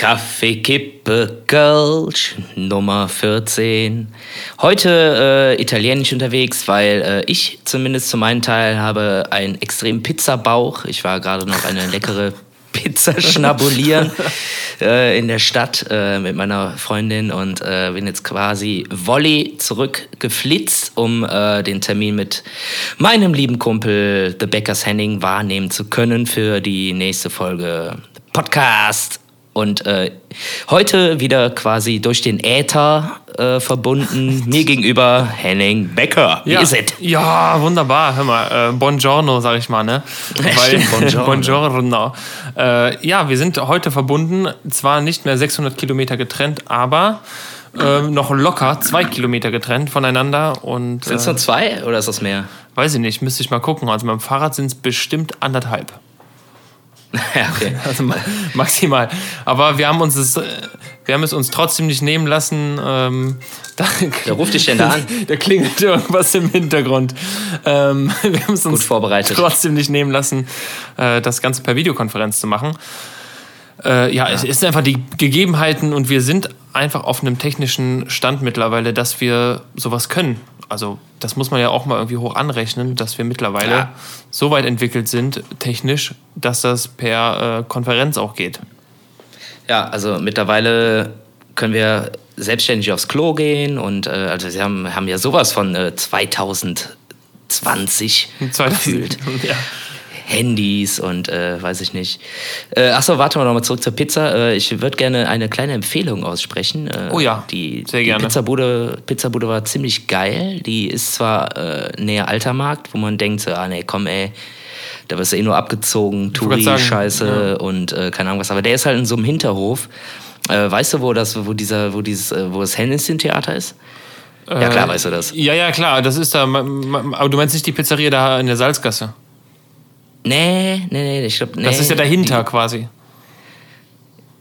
Kaffee, Kippe, Kölsch, Nummer 14. Heute äh, italienisch unterwegs, weil äh, ich zumindest zu meinem Teil habe einen extremen Pizzabauch. Ich war gerade noch eine leckere Pizza schnabulieren äh, in der Stadt äh, mit meiner Freundin und äh, bin jetzt quasi Volley zurückgeflitzt, um äh, den Termin mit meinem lieben Kumpel The Beckers Henning wahrnehmen zu können für die nächste Folge Podcast und äh, heute wieder quasi durch den Äther äh, verbunden, mir gegenüber Henning Becker. Wie ja. ist es? Ja, wunderbar. Hör mal, äh, buongiorno, sag ich mal, ne? Stimmt, buongiorno. buongiorno. Äh, ja, wir sind heute verbunden, zwar nicht mehr 600 Kilometer getrennt, aber äh, noch locker zwei Kilometer getrennt voneinander. Und, Sind es nur zwei oder ist das mehr? weiß ich nicht, müsste ich mal gucken. Also dem Fahrrad sind es bestimmt anderthalb. ja, okay. Also ma- maximal. Aber wir haben uns es, äh, wir haben es uns trotzdem nicht nehmen lassen. Ähm, da, ruft dich denn da an? da klingelt irgendwas im Hintergrund. Ähm, wir haben es uns vorbereitet. trotzdem nicht nehmen lassen, äh, das Ganze per Videokonferenz zu machen. Äh, ja, es ist einfach die Gegebenheiten und wir sind einfach auf einem technischen Stand mittlerweile, dass wir sowas können. Also das muss man ja auch mal irgendwie hoch anrechnen, dass wir mittlerweile Ja. so weit entwickelt sind, technisch, dass das per äh, Konferenz auch geht. Ja, also mittlerweile können wir selbstständig aufs Klo gehen und äh, also sie haben, haben ja sowas von äh, 2020 gefühlt. Ja. Handys und äh, weiß ich nicht. Äh, achso, warte mal nochmal zurück zur Pizza. Äh, ich würde gerne eine kleine Empfehlung aussprechen. Äh, Oh ja, die, sehr die gerne. Pizzabude, Pizzabude war ziemlich geil. Die ist zwar äh, näher Altermarkt, wo man denkt, so, ah nee, komm ey, da wirst du eh nur abgezogen, Touri-Scheiße und äh, keine Ahnung was. Aber der ist halt in so einem Hinterhof. Äh, weißt du, wo das, wo dieser, wo dieses, äh, wo das Hennessin-Theater ist? Ja klar, weißt du das. Ja, ja, klar, das ist da. Aber du meinst nicht die Pizzeria da in der Salzgasse? Nee, nee, nee, ich glaube, nee. Das ist ja dahinter Die, quasi.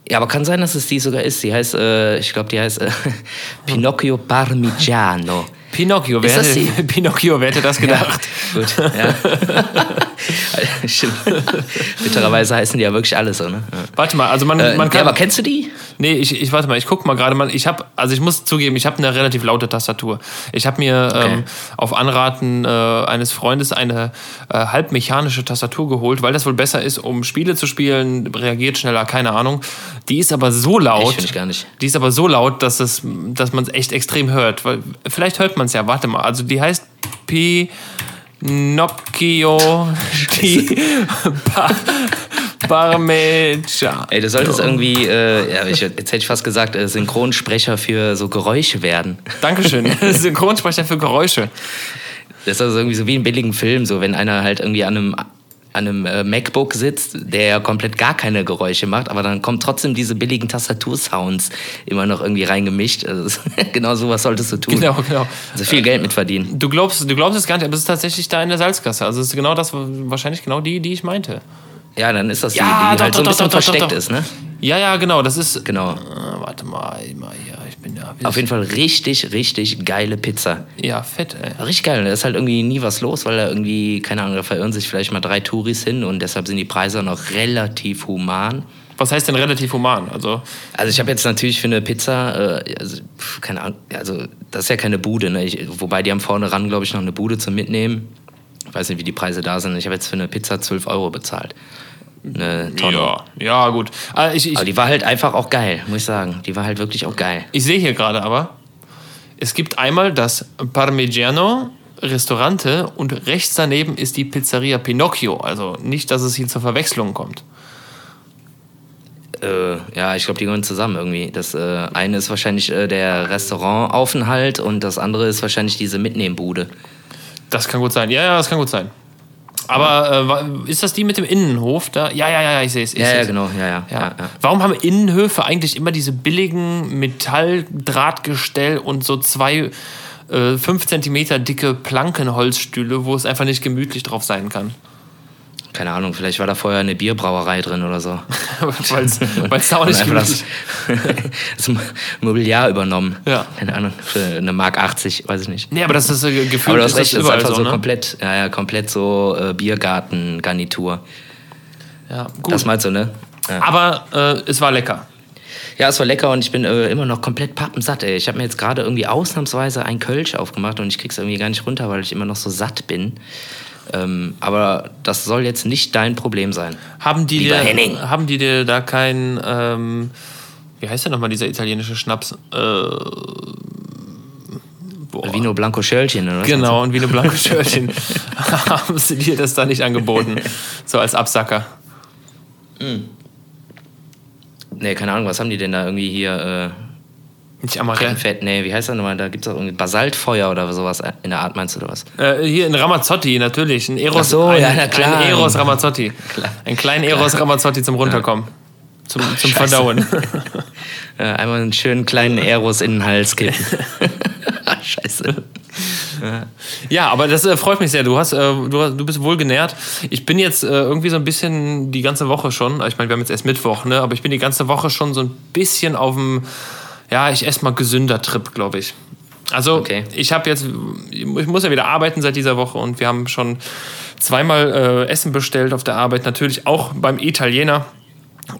Ja, aber kann sein, dass es die sogar ist. Die heißt, äh, ich glaube, die heißt äh, Pinocchio Parmigiano. Pinocchio, wer Ist das hätte, Pinocchio, wer hätte das gedacht? Gut, ja. Bittererweise heißen die ja wirklich alles so, ne? Ja. Warte mal, also man, Äh, man ja, kann. aber kennst du die? Nee, ich, ich warte mal, ich guck mal gerade mal. Ich habe, also ich muss zugeben, ich habe eine relativ laute Tastatur. Ich habe mir ähm, auf Anraten äh, eines Freundes eine äh, halbmechanische Tastatur geholt, weil das wohl besser ist, um Spiele zu spielen, reagiert schneller, keine Ahnung. Die ist aber so laut. Ich gar nicht. Die ist aber so laut, dass es, dass man es echt extrem hört. Weil, vielleicht hört man es ja. Warte mal, also die heißt Pinocchio die pa Parmesan. Ey, du solltest irgendwie, äh, ja, ich, jetzt hätte ich fast gesagt, äh, Synchronsprecher für so Geräusche werden. Dankeschön. Synchronsprecher für Geräusche. Das ist also irgendwie so wie in billigen Film, so wenn einer halt irgendwie an einem, an einem äh, MacBook sitzt, der ja komplett gar keine Geräusche macht, aber dann kommen trotzdem diese billigen Tastatursounds immer noch irgendwie reingemischt. Also, genau sowas solltest du tun. Genau, genau. Also viel Geld mit verdienen. Du glaubst, du glaubst es gar nicht, aber es ist tatsächlich da in der Salzgasse. Also es ist genau das, wahrscheinlich genau die, die ich meinte. Ja, dann ist das die, Ja, die doch, halt so ein doch, bisschen doch, doch, versteckt doch. ist, ne? Ja, ja, genau. Das ist. Genau. Äh, warte mal, immer hier. Da. Auf jeden Fall richtig, richtig geile Pizza. Ja, fett, ey. Richtig geil. Da ist halt irgendwie nie was los, weil da irgendwie, keine Ahnung, da verirren sich vielleicht mal drei Touris hin und deshalb sind die Preise noch relativ human. Was heißt denn relativ human? Also, Also ich habe jetzt natürlich für eine Pizza, äh, also, keine Ahnung, also das ist ja keine Bude, ne? ich, wobei die haben vorne ran, glaube ich, noch eine Bude zum Mitnehmen. Ich weiß nicht, wie die Preise da sind. Ich habe jetzt für eine Pizza 12 Euro bezahlt. Eine Tonne. ja, ja, gut. Ah, ich, ich, Aber die war halt einfach auch geil, muss ich sagen. Die war halt wirklich auch geil. ich sehe hier gerade aber, es gibt einmal das Parmigiano Restaurante und rechts daneben ist die Pizzeria Pinocchio. Also nicht, dass es hier zur Verwechslung kommt. Äh, ja, ich glaube, die gehören zusammen irgendwie. Das äh, eine ist wahrscheinlich äh, der Restaurantaufenthalt und das andere ist wahrscheinlich diese Mitnehmbude. Das kann gut sein. Ja, ja, das kann gut sein. Aber äh, ist das die mit dem Innenhof da? Ja, ja, ja, ich sehe es. Ja, ja, genau, ja, ja. Ja. ja. ja. Warum haben Innenhöfe eigentlich immer diese billigen Metalldrahtgestell und so zwei äh, 5 cm dicke Plankenholzstühle, wo es einfach nicht gemütlich drauf sein kann? Keine Ahnung, vielleicht war da vorher eine Bierbrauerei drin oder so. Weil es da auch nicht gemütlich das, das Mobiliar übernommen. Ja. Keine Ahnung, für eine Mark 80, weiß ich nicht. Nee, aber das ist äh, gefühlt Aber du ist hast recht, das ist überall einfach so, so, ne? komplett, ja, ja, komplett so äh, Biergarten-Garnitur. Ja, gut. Das meinst du, ne? Ja. aber äh, es war lecker. Ja, es war lecker und ich bin äh, immer noch komplett pappensatt. Ey. Ich habe mir jetzt gerade irgendwie ausnahmsweise ein Kölsch aufgemacht und ich krieg's irgendwie gar nicht runter, weil ich immer noch so satt bin. Ähm, aber das soll jetzt nicht dein Problem sein. Haben die, dir, haben die dir da kein, ähm, wie heißt der nochmal, dieser italienische Schnaps? Äh, Vino Blanco Schörlchen, oder? Genau, ein Vino Blanco Schörlchen. haben sie dir das da nicht angeboten? So als Absacker. Mhm. Nee, keine Ahnung, was haben die denn da irgendwie hier? Äh nicht Amarell. Fett, nee, wie heißt das nochmal? Da gibt es auch irgendwie Basaltfeuer oder sowas in der Art, meinst du, oder was? Äh, hier in Ramazzotti, natürlich. Ein Eros, Ach so, ein, ja, na klar. Ein Eros Ramazzotti. Klar. Ein kleiner Eros klar. Ramazzotti zum Runterkommen. Ja. Zum, Ach, zum Verdauen. ja, einmal einen schönen kleinen Eros in den Hals geben. Scheiße. Ja. ja, aber das äh, freut mich sehr. Du, hast, äh, du, du bist wohl genährt. Ich bin jetzt äh, irgendwie so ein bisschen die ganze Woche schon, ich meine, wir haben jetzt erst Mittwoch, ne? aber ich bin die ganze Woche schon so ein bisschen auf dem ja, ich esse mal gesünder Trip, glaube ich. Also okay. ich habe jetzt, ich muss ja wieder arbeiten seit dieser Woche und wir haben schon zweimal äh, Essen bestellt auf der Arbeit, natürlich auch beim Italiener.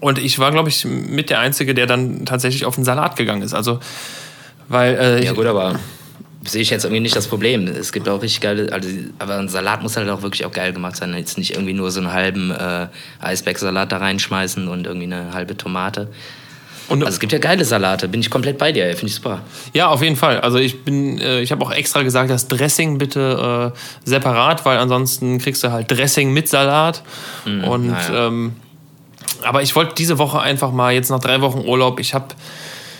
Und ich war, glaube ich, mit der Einzige, der dann tatsächlich auf den Salat gegangen ist. Also, weil. Äh, ja, gut, aber sehe ich jetzt irgendwie nicht das Problem. Es gibt auch richtig geile, also, aber ein Salat muss halt auch wirklich auch geil gemacht sein. Jetzt nicht irgendwie nur so einen halben äh, Eisbergsalat da reinschmeißen und irgendwie eine halbe Tomate. Und also es gibt ja geile Salate, bin ich komplett bei dir, finde ich super. Ja, auf jeden Fall. Also ich bin, äh, ich habe auch extra gesagt, das Dressing bitte äh, separat, weil ansonsten kriegst du halt Dressing mit Salat. Mhm, und ja. ähm, aber ich wollte diese Woche einfach mal, jetzt nach drei Wochen Urlaub, ich habe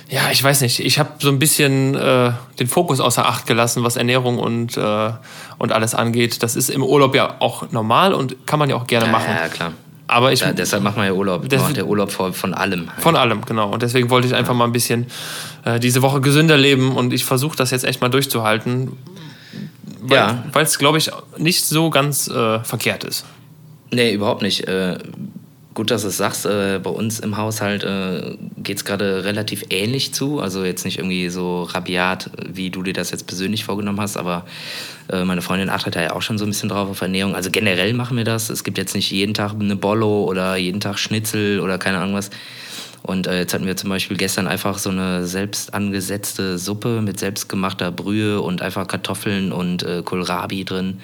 ja, ich weiß nicht, ich habe so ein bisschen äh, den Fokus außer Acht gelassen, was Ernährung und, äh, und alles angeht. Das ist im Urlaub ja auch normal und kann man ja auch gerne ja, machen. Ja, klar. Aber ich, ja, deshalb macht man ja Urlaub. Das macht der Urlaub von, von allem. Halt. Von allem, genau. Und deswegen wollte ich einfach ja. mal ein bisschen äh, diese Woche gesünder leben und ich versuche das jetzt echt mal durchzuhalten. Weil, ja. Weil es, glaube ich, nicht so ganz äh, verkehrt ist. Nee, überhaupt nicht. Äh, gut, dass du es sagst. Äh, bei uns im Haushalt äh, geht es gerade relativ ähnlich zu. Also jetzt nicht irgendwie so rabiat, wie du dir das jetzt persönlich vorgenommen hast, aber äh, meine Freundin achtet da ja auch schon so ein bisschen drauf auf Ernährung. Also generell machen wir das. Es gibt jetzt nicht jeden Tag eine Bollo oder jeden Tag Schnitzel oder keine Ahnung was. Und äh, jetzt hatten wir zum Beispiel gestern einfach so eine selbst angesetzte Suppe mit selbstgemachter Brühe und einfach Kartoffeln und äh, Kohlrabi drin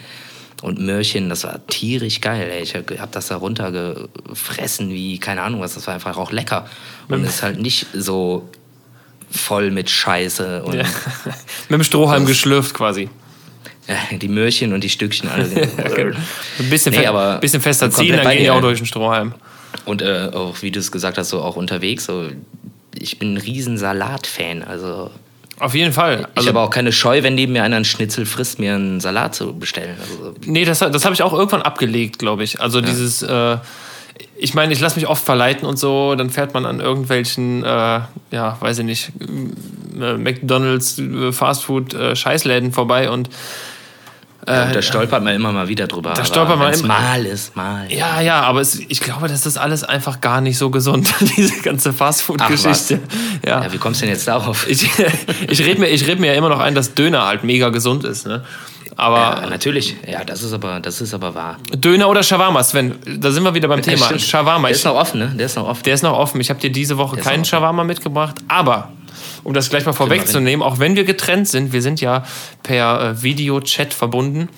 und Möhrchen. Das war tierisch geil. Ey. Ich habe hab das da runtergefressen wie, keine Ahnung was. Das war einfach auch lecker. Und es ist halt nicht so voll mit Scheiße. Und ja. mit dem Strohhalm geschlürft quasi. Ja, die Möhrchen und die Stückchen alle. Genau. Ein bisschen, nee, aber bisschen fester ziehen, dann gehen die auch durch den Strohhalm. Und äh, auch, wie du es gesagt hast, so auch unterwegs. So, ich bin ein riesen Salat-Fan. Also auf jeden Fall. Also, ich habe auch keine Scheu, wenn neben mir einer einen Schnitzel frisst, mir einen Salat zu bestellen. Also, nee, das, das habe ich auch irgendwann abgelegt, glaube ich. Also ja. dieses, äh, ich meine, ich lasse mich oft verleiten und so, dann fährt man an irgendwelchen, äh, ja, weiß ich nicht, äh, McDonalds, äh, Fastfood, äh, Scheißläden vorbei und ja, da stolpert man immer mal wieder drüber. Da stolpert man immer. Mal ist, mal. Ja, ja, aber es, ich glaube, das ist alles einfach gar nicht so gesund, diese ganze Fastfood-Geschichte. Ja. ja, wie kommst du denn jetzt darauf? Ich, ich rede mir, red mir ja immer noch ein, dass Döner halt mega gesund ist. Ne? Aber ja, natürlich, ja, das ist aber, das ist aber wahr. Döner oder Shawarma, Sven, da sind wir wieder beim Thema. Stimmt. Shawarma. Der ist noch offen, ne? Der ist noch offen. Der ist noch offen. Ich habe dir diese Woche keinen Shawarma mitgebracht, aber um das gleich mal vorwegzunehmen, auch wenn wir getrennt sind, wir sind ja per äh, Videochat verbunden,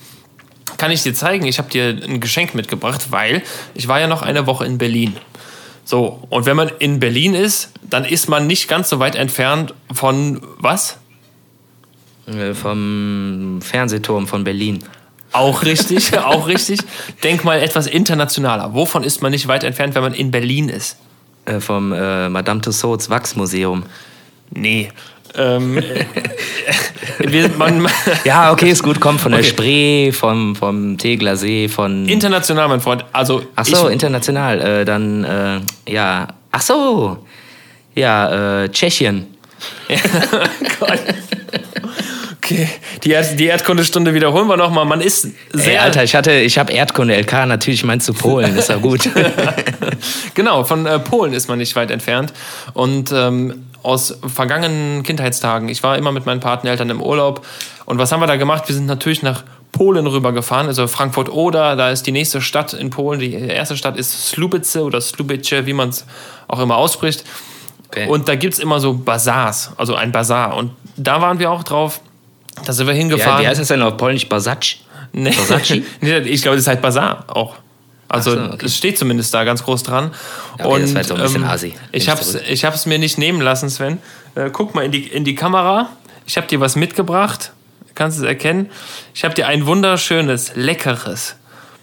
kann ich dir zeigen, ich habe dir ein Geschenk mitgebracht, weil ich war ja noch eine Woche in Berlin. So, und wenn man in Berlin ist, dann ist man nicht ganz so weit entfernt von was? Äh, vom Fernsehturm von Berlin. Auch richtig, auch richtig. Denk mal etwas internationaler. Wovon ist man nicht weit entfernt, wenn man in Berlin ist? Äh, vom äh, Madame Tussauds Wachsmuseum. Nee. Ähm, wir, man, ja, okay, ist gut, kommt von der okay. Spree, vom, vom Tegler See, von. International, mein Freund. Also ach so, ich, international. Äh, dann, äh, ja. Ach so. Ja, äh, Tschechien. Gott. Okay, die, Erd die Erdkundestunde wiederholen wir nochmal. Man ist sehr. Ey, Alter, ich hatte, ich habe Erdkunde LK, natürlich meinst du Polen, ist ja gut. genau, von äh, Polen ist man nicht weit entfernt. Und ähm, aus vergangenen Kindheitstagen. Ich war immer mit meinen Pateneltern im Urlaub. Und was haben wir da gemacht? Wir sind natürlich nach Polen rübergefahren, also Frankfurt Oder, da ist die nächste Stadt in Polen. Die erste Stadt ist Slubice oder Slubice, wie man es auch immer ausspricht. Okay. Und da gibt es immer so Bazars, also ein Bazar. Und da waren wir auch drauf. Da sind wir hingefahren. Ja, wie heißt das denn auf Polnisch? Basac? Nee. nee ich glaube, das heißt Bazar auch. Also es so, okay. steht zumindest da ganz groß dran. Ja, okay, und das war jetzt auch ein bisschen ähm, Asi. Ich es hab's mir nicht nehmen lassen, Sven. Äh, guck mal in die, in die Kamera. Ich habe dir was mitgebracht. Kannst du es erkennen? Ich habe dir ein wunderschönes, leckeres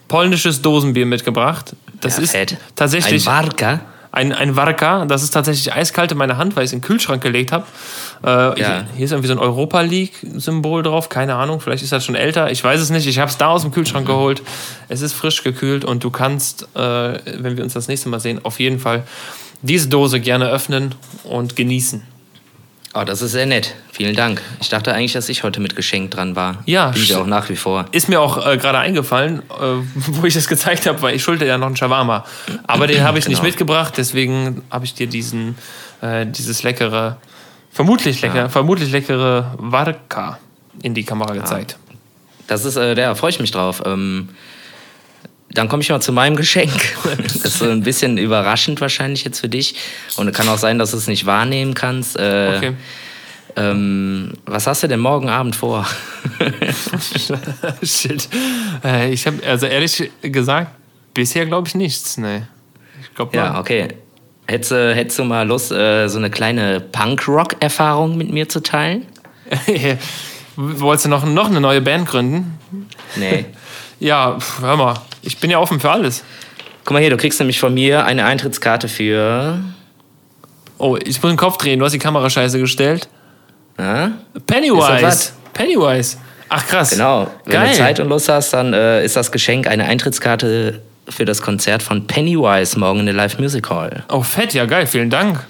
polnisches Dosenbier mitgebracht. Das ja, ist fett. tatsächlich. Ein Warka? Ein, ein Warka. Das ist tatsächlich eiskalt in meiner Hand, weil ich es in den Kühlschrank gelegt habe. Äh, ja. Hier ist irgendwie so ein Europa League-Symbol drauf. Keine Ahnung, vielleicht ist das schon älter. Ich weiß es nicht. Ich habe es da aus dem Kühlschrank mhm. geholt. Es ist frisch gekühlt und du kannst, äh, wenn wir uns das nächste Mal sehen, auf jeden Fall diese Dose gerne öffnen und genießen. Oh, das ist sehr nett. Vielen Dank. Ich dachte eigentlich, dass ich heute mit Geschenk dran war. Ja. Bin ich auch nach wie vor. Ist mir auch äh, gerade eingefallen, äh, wo ich das gezeigt habe, weil ich schulde ja noch einen Shawarma. Aber den habe ich genau. nicht mitgebracht, deswegen habe ich dir diesen, äh, dieses leckere, vermutlich lecker, ja. vermutlich leckere Varka in die Kamera gezeigt. Ja. Das ist, äh, da freue ich mich drauf. Ähm, dann komme ich mal zu meinem Geschenk. Das ist so ein bisschen überraschend wahrscheinlich jetzt für dich. Und es kann auch sein, dass du es nicht wahrnehmen kannst. Äh, okay. Ähm, was hast du denn morgen Abend vor? Shit. Äh, ich habe, also ehrlich gesagt, bisher glaube ich nichts. Nee. Ich glaub, ja, okay. Hättest, äh, hättest du mal Lust, äh, so eine kleine Punk-Rock-Erfahrung mit mir zu teilen? Wolltest du noch, noch eine neue Band gründen? Nee. Ja, hör mal, ich bin ja offen für alles. Guck mal hier, du kriegst nämlich von mir eine Eintrittskarte für. Oh, ich muss den Kopf drehen, du hast die Kamera scheiße gestellt. Ja? Pennywise. Pennywise. Ach krass. Genau. Wenn Geil. du Zeit und Lust hast, dann äh, ist das Geschenk eine Eintrittskarte für das Konzert von Pennywise morgen in der Live Music Hall. Oh, fett, ja geil, vielen Dank.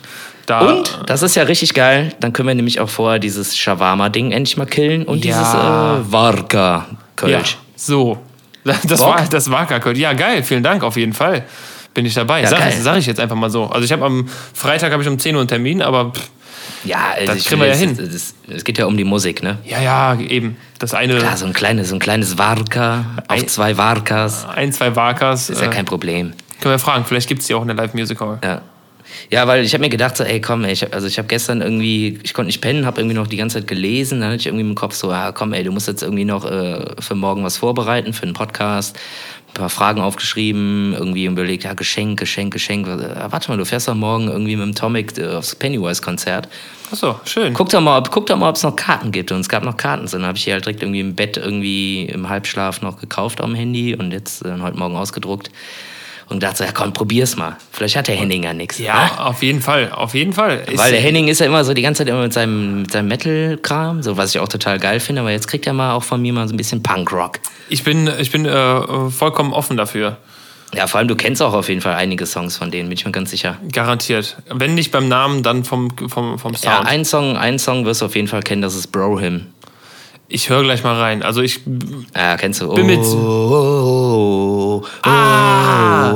Da und, das ist ja richtig geil, dann können wir nämlich auch vorher dieses Shawarma-Ding endlich mal killen und ja. dieses äh, Warka-Kölsch. Ja, so, das war, das war cool. Ja, geil, vielen Dank, auf jeden Fall. Bin ich dabei. Ja, sag, sag, ich jetzt einfach mal so. Also ich habe am Freitag habe ich um 10 Uhr einen Termin, aber pff, ja, also das kriegen wir ja hin. Es geht ja um die Musik, ne? Ja, ja, eben. Das eine. Klar, so ein kleines, so ein kleines Warka auf ein, zwei Warkas. Ein, zwei Warkas. Ist ja äh, kein Problem. Können wir fragen, vielleicht gibt es die auch in der Live-Music-Hall. Ja. Ja, weil ich habe mir gedacht, so, ey, komm, ey, ich, also ich habe gestern irgendwie, ich konnte nicht pennen, habe irgendwie noch die ganze Zeit gelesen, dann hatte ich irgendwie im Kopf so, ja, komm, ey, du musst jetzt irgendwie noch äh, für morgen was vorbereiten, für einen Podcast, ein paar Fragen aufgeschrieben, irgendwie überlegt, ja, Geschenk, Geschenk, Geschenk. Ja, warte mal, du fährst doch morgen irgendwie mit dem Tomic äh, aufs Pennywise-Konzert. Achso, schön. Guck doch mal, ob, guck doch mal, ob es noch Karten gibt. Und es gab noch Karten. Dann habe ich die halt direkt irgendwie im Bett irgendwie im Halbschlaf noch gekauft am Handy und jetzt äh, heute Morgen ausgedruckt und dachte so, ja komm, probier's mal. Vielleicht hat der Henning ja nichts. Ja, ne? auf jeden Fall, auf jeden Fall. Weil der Henning ist ja immer so die ganze Zeit immer mit seinem, mit seinem Metal-Kram, so was ich auch total geil finde, aber jetzt kriegt er mal auch von mir mal so ein bisschen Punkrock. Ich bin, ich bin äh, vollkommen offen dafür. Ja, vor allem du kennst auch auf jeden Fall einige Songs von denen, bin ich mir ganz sicher. Garantiert. Wenn nicht beim Namen, dann vom, vom, vom Sound. Ja, ein Song, ein Song wirst du auf jeden Fall kennen, das ist Bro Him. Ich höre gleich mal rein. Also ich. Ja, kennst du. Bin mit. Oh, oh, oh, ah!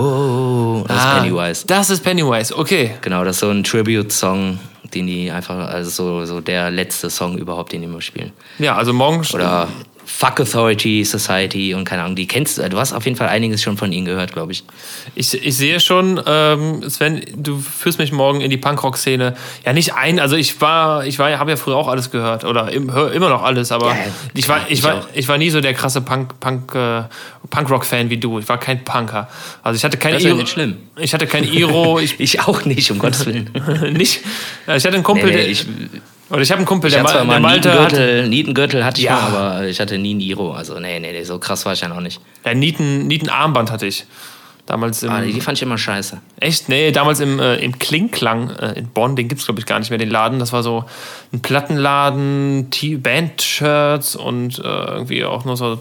Das ist ah, Pennywise. Das ist Pennywise, okay. Genau, das ist so ein Tribute-Song, den die einfach, also so, so der letzte Song überhaupt, den die immer spielen. Ja, also morgen. Oder Fuck Authority Society und keine Ahnung, die kennst du. Du hast auf jeden Fall einiges schon von ihnen gehört, glaube ich. ich. Ich sehe schon, ähm, Sven, du führst mich morgen in die Punkrock-Szene. Ja, nicht ein, also ich war, ich war, habe ja früher auch alles gehört oder höre immer noch alles, aber ja, ich, war, ich, ich, war, ich war nie so der krasse Punk, Punk, äh, Punkrock-Fan wie du. Ich war kein Punker. Also ich hatte kein Das ist ja nicht schlimm. Ich hatte kein Iro. Ich, ich auch nicht, um Gottes Willen. nicht? Ich hatte einen Kumpel, nee, nee, ich, oder ich habe einen Kumpel, der, der mal Malte Nietengürtel, Nietengürtel hatte ich ja. mal, aber ich hatte nie ein Iro. Also nee, nee, nee, so krass war ich ja noch nicht. Ja, Nieten, Nietenarmband hatte ich. Damals im, ah, die fand ich immer scheiße. Echt? Nee, damals im, äh, im Klingklang äh, in Bonn, den gibt es glaube ich gar nicht mehr, den Laden. Das war so ein Plattenladen, Band-Shirts und äh, irgendwie auch nur so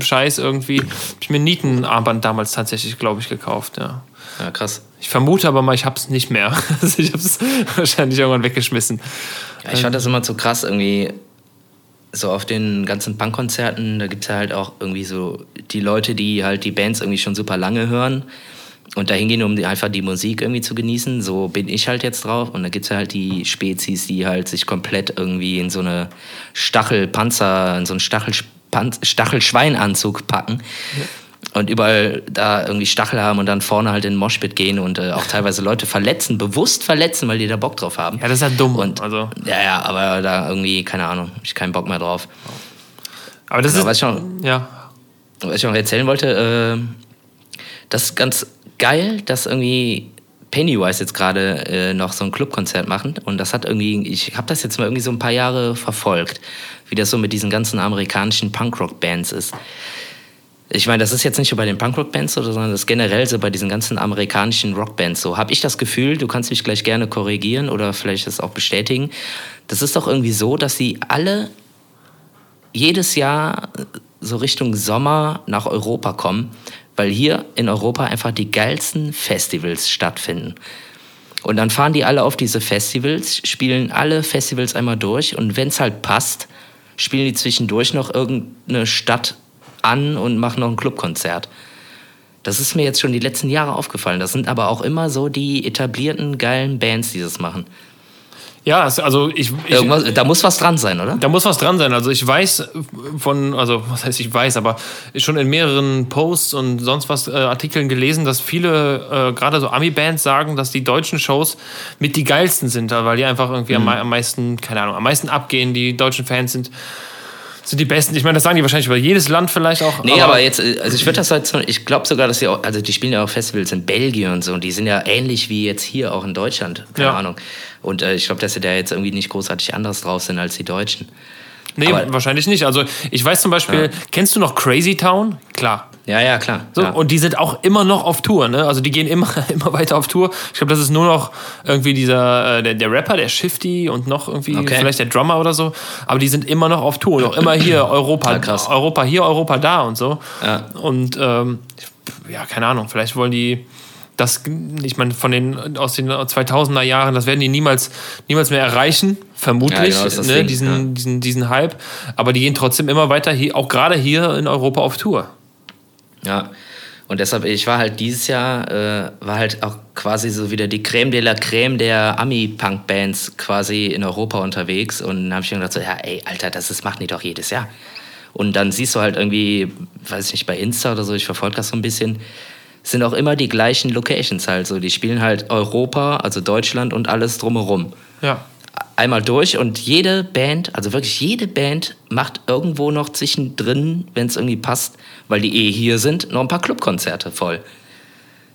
Scheiß irgendwie. Hab ich mir ein Nietenarmband damals tatsächlich, glaube ich, gekauft, ja. Ja, krass. Ich vermute aber mal, ich habe es nicht mehr. Also ich habe es wahrscheinlich irgendwann weggeschmissen. Ja, ich fand das immer zu krass irgendwie. So auf den ganzen Punkkonzerten, da gibt es ja halt auch irgendwie so die Leute, die halt die Bands irgendwie schon super lange hören und da hingehen, um die, einfach die Musik irgendwie zu genießen. So bin ich halt jetzt drauf. Und da gibt es halt die Spezies, die halt sich komplett irgendwie in so eine Stachelpanzer, in so einen Stachel, Stachelschweinanzug packen. Ja und überall da irgendwie Stachel haben und dann vorne halt in den Moshpit gehen und äh, auch teilweise Leute verletzen, bewusst verletzen, weil die da Bock drauf haben. Ja, das ist ja dumm. Und, also. Ja, ja, aber da irgendwie, keine Ahnung, ich keinen Bock mehr drauf. Aber das Genau, ist. was, ich noch, Ja. was ich noch erzählen wollte, äh, das ist ganz geil, dass irgendwie Pennywise jetzt gerade äh, noch so ein Clubkonzert machen und das hat irgendwie, ich habe das jetzt mal irgendwie so ein paar Jahre verfolgt, wie das so mit diesen ganzen amerikanischen Punkrock-Bands ist. Ich meine, das ist jetzt nicht nur bei den Punkrock-Bands so, sondern das ist generell so bei diesen ganzen amerikanischen Rockbands so. Habe ich das Gefühl, du kannst mich gleich gerne korrigieren oder vielleicht das auch bestätigen. Das ist doch irgendwie so, dass sie alle jedes Jahr so Richtung Sommer nach Europa kommen, weil hier in Europa einfach die geilsten Festivals stattfinden. Und dann fahren die alle auf diese Festivals, spielen alle Festivals einmal durch und wenn es halt passt, spielen die zwischendurch noch irgendeine Stadt an und machen noch ein Clubkonzert. Das ist mir jetzt schon die letzten Jahre aufgefallen. Das sind aber auch immer so die etablierten, geilen Bands, die das machen. Ja, also ich. ich da muss was dran sein, oder? Da muss was dran sein. Also ich weiß von, also was heißt ich weiß, aber schon in mehreren Posts und sonst was äh, Artikeln gelesen, dass viele, äh, gerade so Ami-Bands sagen, dass die deutschen Shows mit die geilsten sind, weil die einfach irgendwie Mhm. am meisten, keine Ahnung, am meisten abgehen. Die deutschen Fans sind, sind die besten. Ich meine, das sagen die wahrscheinlich über jedes Land vielleicht auch. Nee, aber, jetzt, äh, also ich würde das halt so, ich glaube sogar, dass sie auch, also die spielen ja auch Festivals in Belgien und so, und die sind ja ähnlich wie jetzt hier auch in Deutschland, keine Ja. Ahnung. Und äh, ich glaube, dass sie da jetzt irgendwie nicht großartig anders drauf sind als die Deutschen. Nee, aber- wahrscheinlich nicht. Also ich weiß zum Beispiel, kennst du noch Crazy Town? Klar. Ja, ja, klar. So, ja. Und die sind auch immer noch auf Tour, ne? Also die gehen immer, immer weiter auf Tour. Ich glaube, das ist nur noch irgendwie dieser, äh, der, der Rapper, der Shifty und noch irgendwie Okay. vielleicht der Drummer oder so. Aber die sind immer noch auf Tour. Noch immer hier, Europa, Ah, krass. Europa hier, Europa da und so. Ja. Und ähm, ja, keine Ahnung, vielleicht wollen die das, ich meine, von den, aus den 2000er Jahren, das werden die niemals, niemals mehr erreichen, vermutlich, Ja, genau, ne? Ding, diesen, ja. diesen, diesen Hype. Aber die gehen trotzdem immer weiter, hier, auch gerade hier in Europa auf Tour. Ja. Und deshalb, ich war halt dieses Jahr, äh, war halt auch quasi so wieder die Creme de la Creme der Ami-Punk-Bands quasi in Europa unterwegs. Und dann habe ich mir gedacht, so, ja, ey, Alter, das ist, machen die doch jedes Jahr. Und dann siehst du halt irgendwie, weiß ich nicht, bei Insta oder so, ich verfolge das so ein bisschen, sind auch immer die gleichen Locations halt so. Die spielen halt Europa, also Deutschland und alles drumherum Ja. einmal durch und jede Band, also wirklich jede Band macht irgendwo noch zwischendrin, wenn es irgendwie passt, weil die eh hier sind, noch ein paar Clubkonzerte voll.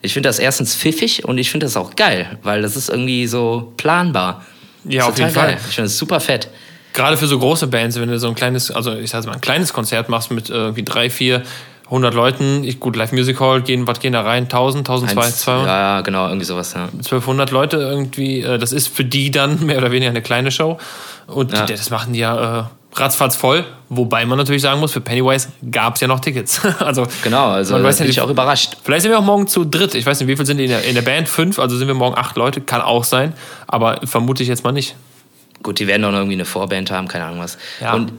Ich finde das erstens pfiffig und ich finde das auch geil, weil das ist irgendwie so planbar. Ja, auf jeden total Fall. geil. Ich finde es super fett. Gerade für so große Bands, wenn du so ein kleines, also ich sag mal, ein kleines Konzert machst mit irgendwie drei, vier, hundert Leuten, ich, gut, Live Music Hall, gehen, was gehen da rein? 1000, 1200, Eins, ja, ja, genau, irgendwie sowas, ja. 1200 Leute irgendwie, äh, das ist für die dann mehr oder weniger eine kleine Show. Und Ja. die, das machen die ja äh, ratzfatz voll. Wobei man natürlich sagen muss, für Pennywise gab es ja noch Tickets. also, Genau, also Man weiß ja nicht- auch überrascht. Vielleicht sind wir auch morgen zu dritt. Ich weiß nicht, wie viel sind in der, in der Band? Fünf, also sind wir morgen acht Leute. Kann auch sein, aber vermute ich jetzt mal nicht. Gut, die werden auch noch irgendwie eine Vorband haben, keine Ahnung was. Ja. Und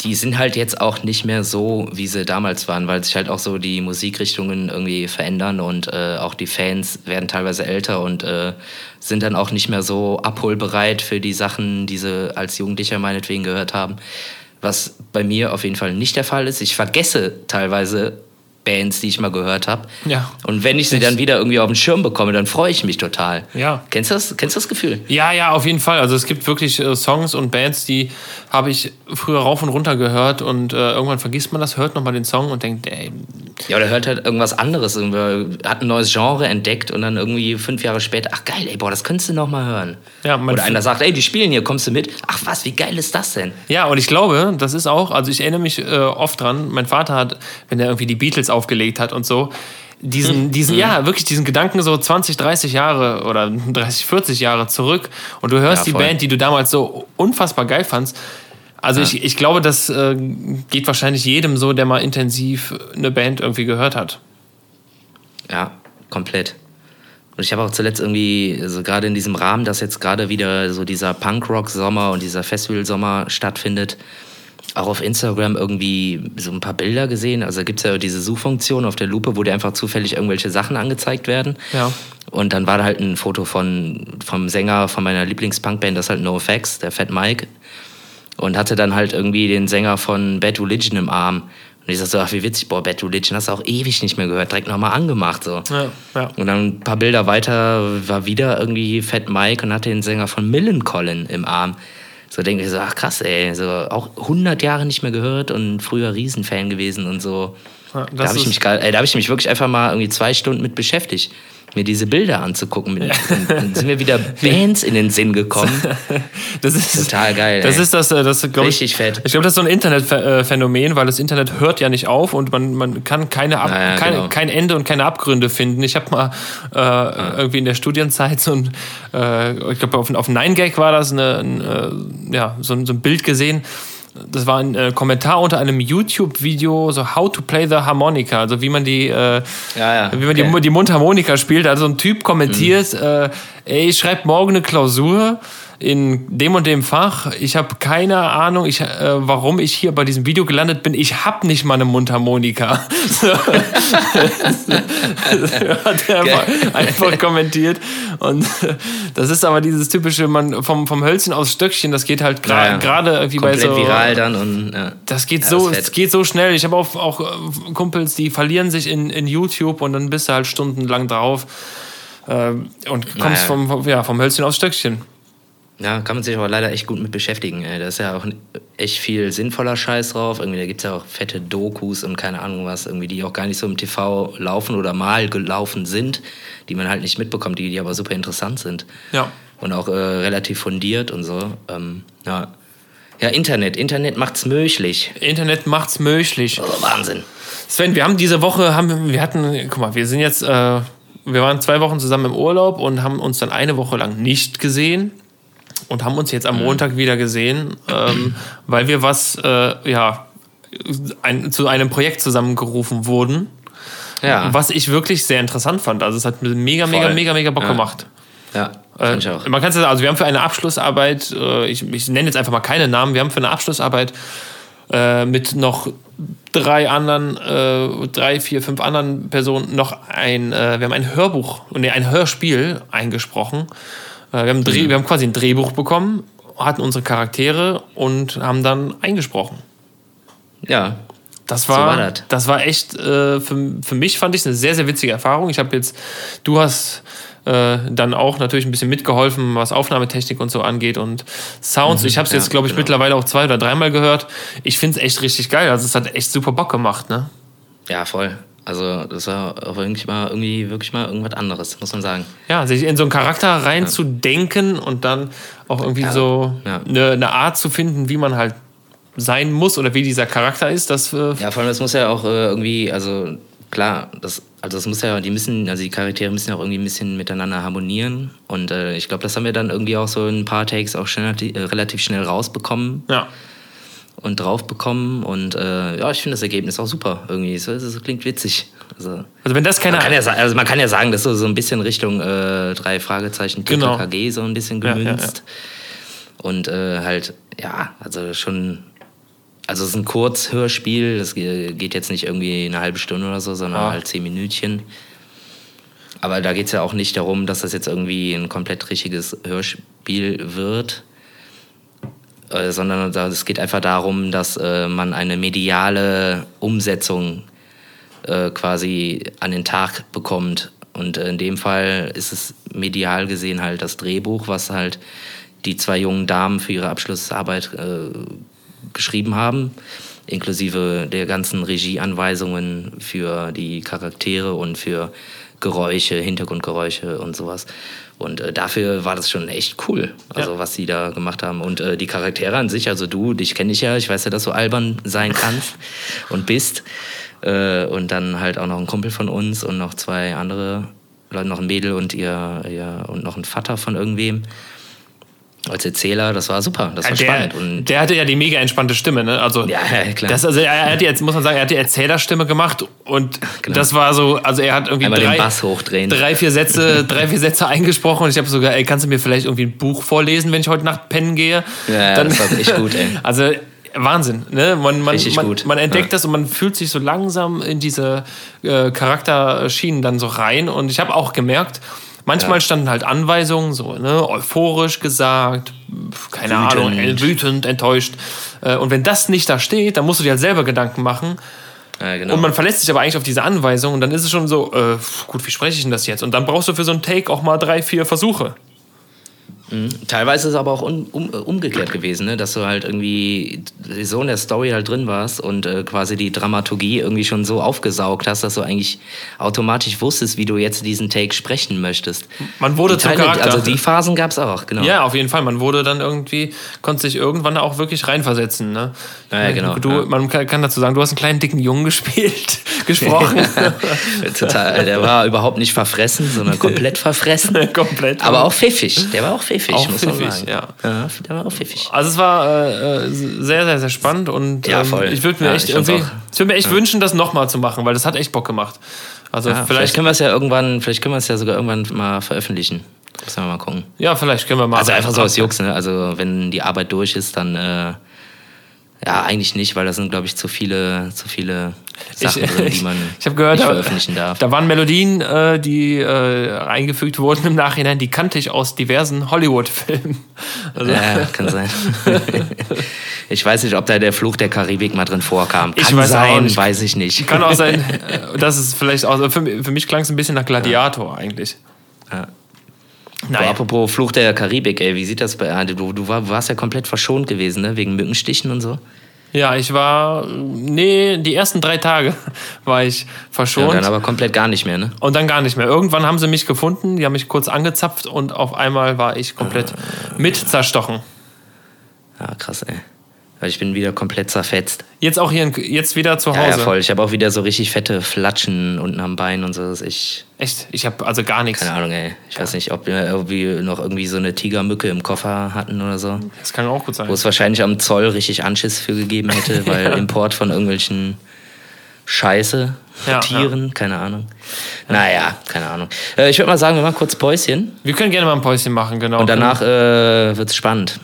die sind halt jetzt auch nicht mehr so, wie sie damals waren, weil sich halt auch so die Musikrichtungen irgendwie verändern und äh, auch die Fans werden teilweise älter und äh, sind dann auch nicht mehr so abholbereit für die Sachen, die sie als Jugendlicher meinetwegen gehört haben. Was bei mir auf jeden Fall nicht der Fall ist. Ich vergesse teilweise Bands, die ich mal gehört habe. Ja. Und wenn ich sie dann wieder irgendwie auf den Schirm bekomme, dann freue ich mich total. Ja. Kennst du das, kennst du das Gefühl? Ja, ja, auf jeden Fall. Also es gibt wirklich äh, Songs und Bands, die habe ich früher rauf und runter gehört und äh, irgendwann vergisst man das, hört nochmal den Song und denkt, ey, Ja, oder hört halt irgendwas anderes, irgendwie, hat ein neues Genre entdeckt und dann irgendwie fünf Jahre später, ach geil, ey, boah, das könntest du noch mal hören. Ja, oder einer sagt, ey, die spielen hier, kommst du mit? Ach was, wie geil ist das denn? Ja, und ich glaube, das ist auch, also ich erinnere mich äh, oft dran, mein Vater hat, wenn er irgendwie die Beatles aufgelegt hat und so, diesen, diesen, ja, wirklich diesen Gedanken so 20, 30 Jahre oder 30, 40 Jahre zurück und du hörst Ja, die. Band, die du damals so unfassbar geil fandst. Also ich, ich glaube, das äh, geht wahrscheinlich jedem so, der mal intensiv eine Band irgendwie gehört hat. Ja, komplett. Und ich habe auch zuletzt irgendwie, also gerade in diesem Rahmen, dass jetzt gerade wieder so dieser Punkrock-Sommer und dieser Festival-Sommer stattfindet, auch auf Instagram irgendwie so ein paar Bilder gesehen. Also gibt es ja diese Suchfunktion auf der Lupe, wo dir einfach zufällig irgendwelche Sachen angezeigt werden. Ja. Und dann war da halt ein Foto von, vom Sänger von meiner Lieblings-Punkband, das ist halt NoFX, der Fat Mike. Und hatte dann halt irgendwie den Sänger von Bad Religion im Arm. Und ich sag so, ach, wie witzig, boah, Bad Religion hast du auch ewig nicht mehr gehört, direkt nochmal angemacht, so. Ja, ja. Und dann ein paar Bilder weiter war wieder irgendwie Fat Mike und hatte den Sänger von Millencolin im Arm. So denke ich so, ach krass, ey, so auch 100 Jahre nicht mehr gehört und früher Riesenfan gewesen und so. Ja, da habe ich, mich ey, da hab ich mich wirklich einfach mal irgendwie zwei Stunden mit beschäftigt, mir diese Bilder anzugucken. Dann sind mir wieder Bands in den Sinn gekommen. Das ist Total geil, Das ey. ist das, äh, das glaub ich, Richtig fett. Ich glaube, das ist so ein Internetphänomen, weil das Internet hört ja nicht auf und man, man kann keine Ab Ja, ja, keine, genau. kein Ende und keine Abgründe finden. Ich habe mal äh, irgendwie in der Studienzeit so ein, äh, ich glaube, auf, auf 9gag war das, eine, ein, äh, ja, so, ein- so ein Bild gesehen. Das war ein äh, Kommentar unter einem YouTube-Video, so How to play the harmonica, also wie man die, äh, Ja, ja, wie man die, okay. Mu- die Mundharmonika spielt. Also ein Typ kommentiert, Mhm. äh, ey, ich schreibe morgen eine Klausur in dem und dem Fach. Ich habe keine Ahnung, ich, äh, warum ich hier bei diesem Video gelandet bin. Ich habe nicht mal eine Mundharmonika. So. Hat er einfach, einfach kommentiert. Und das ist aber dieses typische, man vom, vom Hölzchen aufs Stöckchen, das geht halt gra- Ja, gerade irgendwie bei so. viral dann und ja. Das geht Ja, so, es geht so schnell. Ich habe auch, auch äh, Kumpels, die verlieren sich in, in YouTube und dann bist du halt stundenlang drauf ähm, und kommst Naja. vom, vom, ja, vom Hölzchen aufs Stöckchen. Ja, kann man sich aber leider echt gut mit beschäftigen. Ey. Da ist ja auch echt viel sinnvoller Scheiß drauf. Irgendwie, da gibt es ja auch fette Dokus und keine Ahnung was, irgendwie, die auch gar nicht so im TV laufen oder mal gelaufen sind, die man halt nicht mitbekommt, die, die aber super interessant sind. Ja. Und auch äh, relativ fundiert und so. Ähm, ja. ja, Internet. Internet macht's möglich. Internet macht's möglich. Oh, Wahnsinn. Sven, wir haben diese Woche, haben, wir hatten, guck mal, wir sind jetzt, äh, wir waren zwei Wochen zusammen im Urlaub und haben uns dann eine Woche lang nicht gesehen und haben uns jetzt am Montag wieder gesehen, ähm, weil wir was, äh, ja, ein, zu einem Projekt zusammengerufen wurden. Ja, Was ich wirklich sehr interessant fand. Also es hat mir mega, mega, Voll. mega, mega Bock Ja. gemacht. ja Äh, fand ich auch. Man kann es also wir haben für eine Abschlussarbeit, äh, ich, ich nenne jetzt einfach mal keine Namen, wir haben für eine Abschlussarbeit äh, mit noch drei anderen, äh, drei, vier, fünf anderen Personen noch ein, äh, wir haben ein Hörbuch, nee, ein Hörspiel eingesprochen. Äh, wir, haben Dreh, Mhm. wir haben quasi ein Drehbuch bekommen, hatten unsere Charaktere und haben dann eingesprochen. Ja, Das So war, war das. das war echt, äh, für, für mich fand ich eine sehr, sehr witzige Erfahrung. Ich habe jetzt, du hast äh, dann auch natürlich ein bisschen mitgeholfen, was Aufnahmetechnik und so angeht und Sounds. ich habe es Mhm. ja, jetzt, glaube ich, genau. mittlerweile auch zwei oder dreimal gehört. Ich finde es echt richtig geil. Also es hat echt super Bock gemacht, ne? ja, voll. Also das war auch wirklich mal irgendwie wirklich mal irgendwas anderes, muss man sagen. Ja, sich in so einen Charakter reinzudenken und dann auch irgendwie so ja. eine, eine Art zu finden, wie man halt sein muss oder wie dieser Charakter ist, das äh, Ja, vor allem, das muss ja auch äh, irgendwie, also klar, das, also das muss ja, die müssen, also die Charaktere müssen ja auch irgendwie ein bisschen miteinander harmonieren. Und äh, ich glaube, das haben wir dann irgendwie auch so in ein paar Takes auch schnell, äh, relativ schnell rausbekommen ja. Und drauf bekommen. Und äh, ja, ich finde das Ergebnis auch super irgendwie. Es, es, es klingt witzig. Also, Also wenn das keine man, kann ja, also man kann ja sagen, das ist so, so ein bisschen Richtung äh, drei Fragezeichen Genau. TKKG so ein bisschen Ja, ja, ja. gemünzt. Und äh, halt, ja, also schon. Also es ist ein Kurzhörspiel, das ge- geht jetzt nicht irgendwie eine halbe Stunde oder so, sondern Ah. halt zehn Minütchen. Aber da geht es ja auch nicht darum, dass das jetzt irgendwie ein komplett richtiges Hörspiel wird, äh, sondern es geht einfach darum, dass äh, man eine mediale Umsetzung äh, quasi an den Tag bekommt. Und in dem Fall ist es medial gesehen halt das Drehbuch, was halt die zwei jungen Damen für ihre Abschlussarbeit geschrieben haben, inklusive der ganzen Regieanweisungen für die Charaktere und für Geräusche, Hintergrundgeräusche und sowas. Und äh, dafür war das schon echt cool, also Ja. was sie da gemacht haben. Und äh, die Charaktere an sich, also du, dich kenne ich ja, ich weiß ja, dass du albern sein kannst und bist. Äh, und dann halt auch noch ein Kumpel von uns und noch zwei andere Leute, noch ein Mädel und ihr, ihr und noch ein Vater von irgendwem. Als Erzähler, das war super, das war der, spannend. Und der hatte ja die mega entspannte Stimme, ne? Also, Ja, ja, klar. Das, also er hat jetzt, muss man sagen, er hat die Erzählerstimme gemacht und Genau. das war so, also er hat irgendwie Einmal den drei, Bass hochdrehen. drei, vier Sätze, drei, vier Sätze eingesprochen und ich habe sogar, ey, kannst du mir vielleicht irgendwie ein Buch vorlesen, wenn ich heute Nacht pennen gehe? Ja, ja, das war echt gut, ey. Also Wahnsinn, ne? Man, man, Richtig man, gut. man entdeckt Ja. das und man fühlt sich so langsam in diese äh, Charakterschienen dann so rein. Und ich habe auch gemerkt, manchmal Ja. standen halt Anweisungen, so ne, euphorisch gesagt, keine Wütend. Ahnung, äh, wütend, enttäuscht. Äh, und wenn das nicht da steht, dann musst du dir halt selber Gedanken machen. Ja, genau. Und man verlässt sich aber eigentlich auf diese Anweisung und dann ist es schon so, äh, gut, wie spreche ich denn das jetzt? Und dann brauchst du für so einen Take auch mal drei, vier Versuche. Teilweise ist es aber auch um, um, umgekehrt gewesen, ne? dass du halt irgendwie so in der Story halt drin warst und äh, quasi die Dramaturgie irgendwie schon so aufgesaugt hast, dass du eigentlich automatisch wusstest, wie du jetzt diesen Take sprechen möchtest. Man wurde die zum Teile, Charakter. Also die Phasen gab es auch, genau. Ja, auf jeden Fall. Man wurde dann irgendwie, konnte sich irgendwann auch wirklich reinversetzen. Ne? Ja, ja, genau, Du, ja. Man kann, kann dazu sagen, du hast einen kleinen dicken Jungen gespielt, gesprochen. Total, der war überhaupt nicht verfressen, sondern komplett verfressen. Komplett. Aber auch pfiffig. Der war auch pfiffig, Auch muss man pfiffig, sagen. ja. ja. Der war auch pfiffig. Also es war äh, äh, sehr, sehr, sehr spannend und Ja, ähm, voll. ich würde mir Ja, echt ich fand's irgendwie, auch. ich würde mir echt wünschen, das nochmal zu machen, weil das hat echt Bock gemacht. Also Ja, vielleicht, vielleicht, können wir es ja irgendwann, vielleicht können wir es ja sogar irgendwann mal veröffentlichen. Müssen wir mal gucken. ja, vielleicht können wir mal. Also einfach so aus Jux, ne? Also wenn die Arbeit durch ist, dann äh, ja eigentlich nicht, weil das sind, glaube ich, zu viele, zu viele Sachen ich, drin, die man ich habe gehört, nicht da, veröffentlichen darf. da waren Melodien, äh, die äh, eingefügt wurden im Nachhinein, die kannte ich aus diversen Hollywood-Filmen. Also, Ja, kann sein. ich weiß nicht, ob da der Fluch der Karibik mal drin vorkam. Kann Ich weiß sein, nicht. weiß ich nicht. Kann auch sein, äh, dass es vielleicht auch. Für, mich- für mich klang es ein bisschen nach Gladiator eigentlich. Ja. Naja. Aber apropos Fluch der Karibik, ey, wie sieht das bei. ah, Du, du war- warst ja komplett verschont gewesen, ne? Wegen Mückenstichen und so. Ja, ich war. Nee, die ersten drei Tage war ich Ja, verschont. dann aber komplett gar nicht mehr, ne? Und dann gar nicht mehr. Irgendwann haben sie mich gefunden, die haben mich kurz angezapft und auf einmal war ich komplett mit zerstochen. Ja, krass, ey. Weil ich bin wieder komplett zerfetzt. Jetzt auch hier, jetzt wieder zu Ja, Hause. ja, voll. Ich habe auch wieder so richtig fette Flatschen unten am Bein und so. Das ist echt, Echt, ich habe also gar nichts. keine Ahnung, ey. Ich weiß nicht, ob wir irgendwie noch irgendwie so eine Tigermücke im Koffer hatten oder so. Das kann auch gut sein. Wo es wahrscheinlich am Zoll richtig Anschiss für gegeben hätte, weil Import von irgendwelchen Scheiße, Ja, Tieren, keine Ahnung. Naja, keine Ahnung. Äh, ich würde mal sagen, wir machen kurz Päuschen Wir können gerne mal ein Päuschen machen, genau. und danach äh, wird's spannend.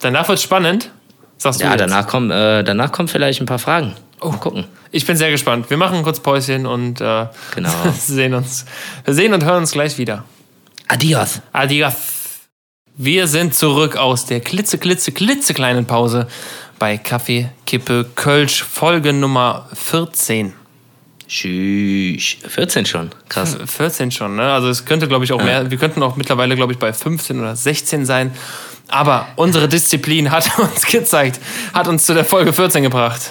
Danach wird spannend. Sagst du Ja, jetzt? danach kommen, äh, danach kommen vielleicht ein paar Fragen. Oh. Mal gucken. Ich bin sehr gespannt. Wir machen kurz Päuschen und äh, Genau. sehen uns. Wir sehen und hören uns gleich wieder. Adios. Adios. Wir sind zurück aus der klitze, klitze, klitzekleinen Pause bei Kaffee, Kippe, Kölsch, Folge Nummer 14. Tschüss. 14 schon. Krass. 14 schon, ne? Also es könnte, glaube ich, auch mehr. Wir könnten auch mittlerweile, glaube ich, bei 15 oder 16 sein. Aber unsere Disziplin hat uns gezeigt, hat uns zu der Folge 14 gebracht.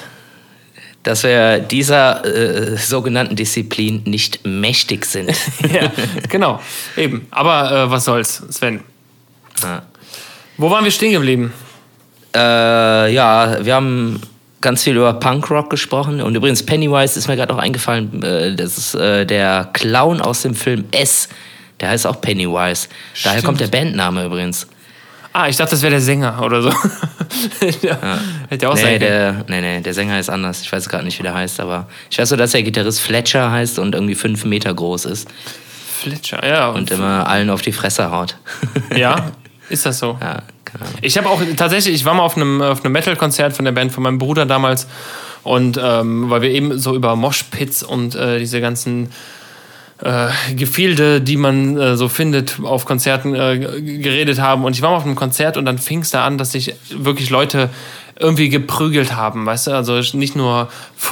Dass wir dieser äh, sogenannten Disziplin nicht mächtig sind. ja, genau. Eben. Aber äh, was soll's, Sven? Ja. Wo waren wir stehen geblieben? Äh, ja, wir haben ganz viel über Punkrock gesprochen. Und übrigens, Pennywise ist mir gerade auch eingefallen. Äh, das ist äh, der Clown aus dem Film S. Der heißt auch Pennywise. Daher Stimmt. kommt der Bandname übrigens. Ah, ich dachte, das wäre der Sänger oder so. ja. Hätte auch Nee, sein können. der, nee, nee, der Sänger ist anders. Ich weiß gerade nicht, wie der heißt, aber ich weiß nur, dass der Gitarrist Fletcher heißt und irgendwie fünf Meter groß ist Fletcher, ja. und immer allen auf die Fresse haut. ja, ist das so? ja, Ahnung. Ich habe auch tatsächlich, ich war mal auf einem, auf einem Metal-Konzert von der Band von meinem Bruder damals und ähm, weil wir eben so über Moshpits und äh, diese ganzen äh, Gefilde, die man äh, so findet auf Konzerten äh, geredet haben. Und ich war mal auf einem Konzert und dann fing es da an, dass sich wirklich Leute irgendwie geprügelt haben, weißt du? Also nicht nur,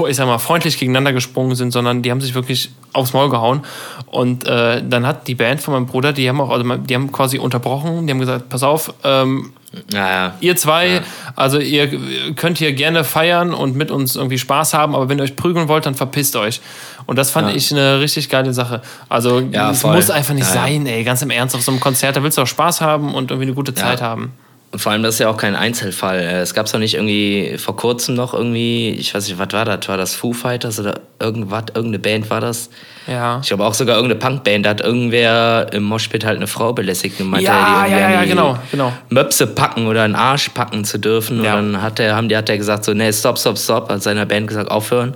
ich sag mal, freundlich gegeneinander gesprungen sind, sondern die haben sich wirklich aufs Maul gehauen. Und äh, dann hat die Band von meinem Bruder, die haben auch, also die haben quasi unterbrochen, die haben gesagt, pass auf, ähm, Ja, ja. Ihr zwei, also ihr könnt hier gerne feiern und mit uns irgendwie Spaß haben, aber wenn ihr euch prügeln wollt, dann verpisst euch. Und das fand Ja. ich eine richtig geile Sache. Also Ja, es muss einfach nicht Ja, ja. sein, ey. Ganz im Ernst, auf so einem Konzert, da willst du auch Spaß haben und irgendwie eine gute Zeit haben. Und vor allem, das ist ja auch kein Einzelfall. Äh, Es gab es doch nicht irgendwie vor kurzem noch irgendwie, ich weiß nicht, was war das? War das Foo Fighters oder irgendwas? Irgendeine Band war das? Ja. Ich glaube auch sogar irgendeine Punkband. Da hat irgendwer im Moshpit halt eine Frau belästigt und meinte, Ja, die ja, irgendwie ja, die genau, genau. Möpse packen oder einen Arsch packen zu dürfen. Ja. Und dann hat er, haben die, hat er gesagt, so, nee, stopp, stopp, stopp, hat seiner Band gesagt, aufhören.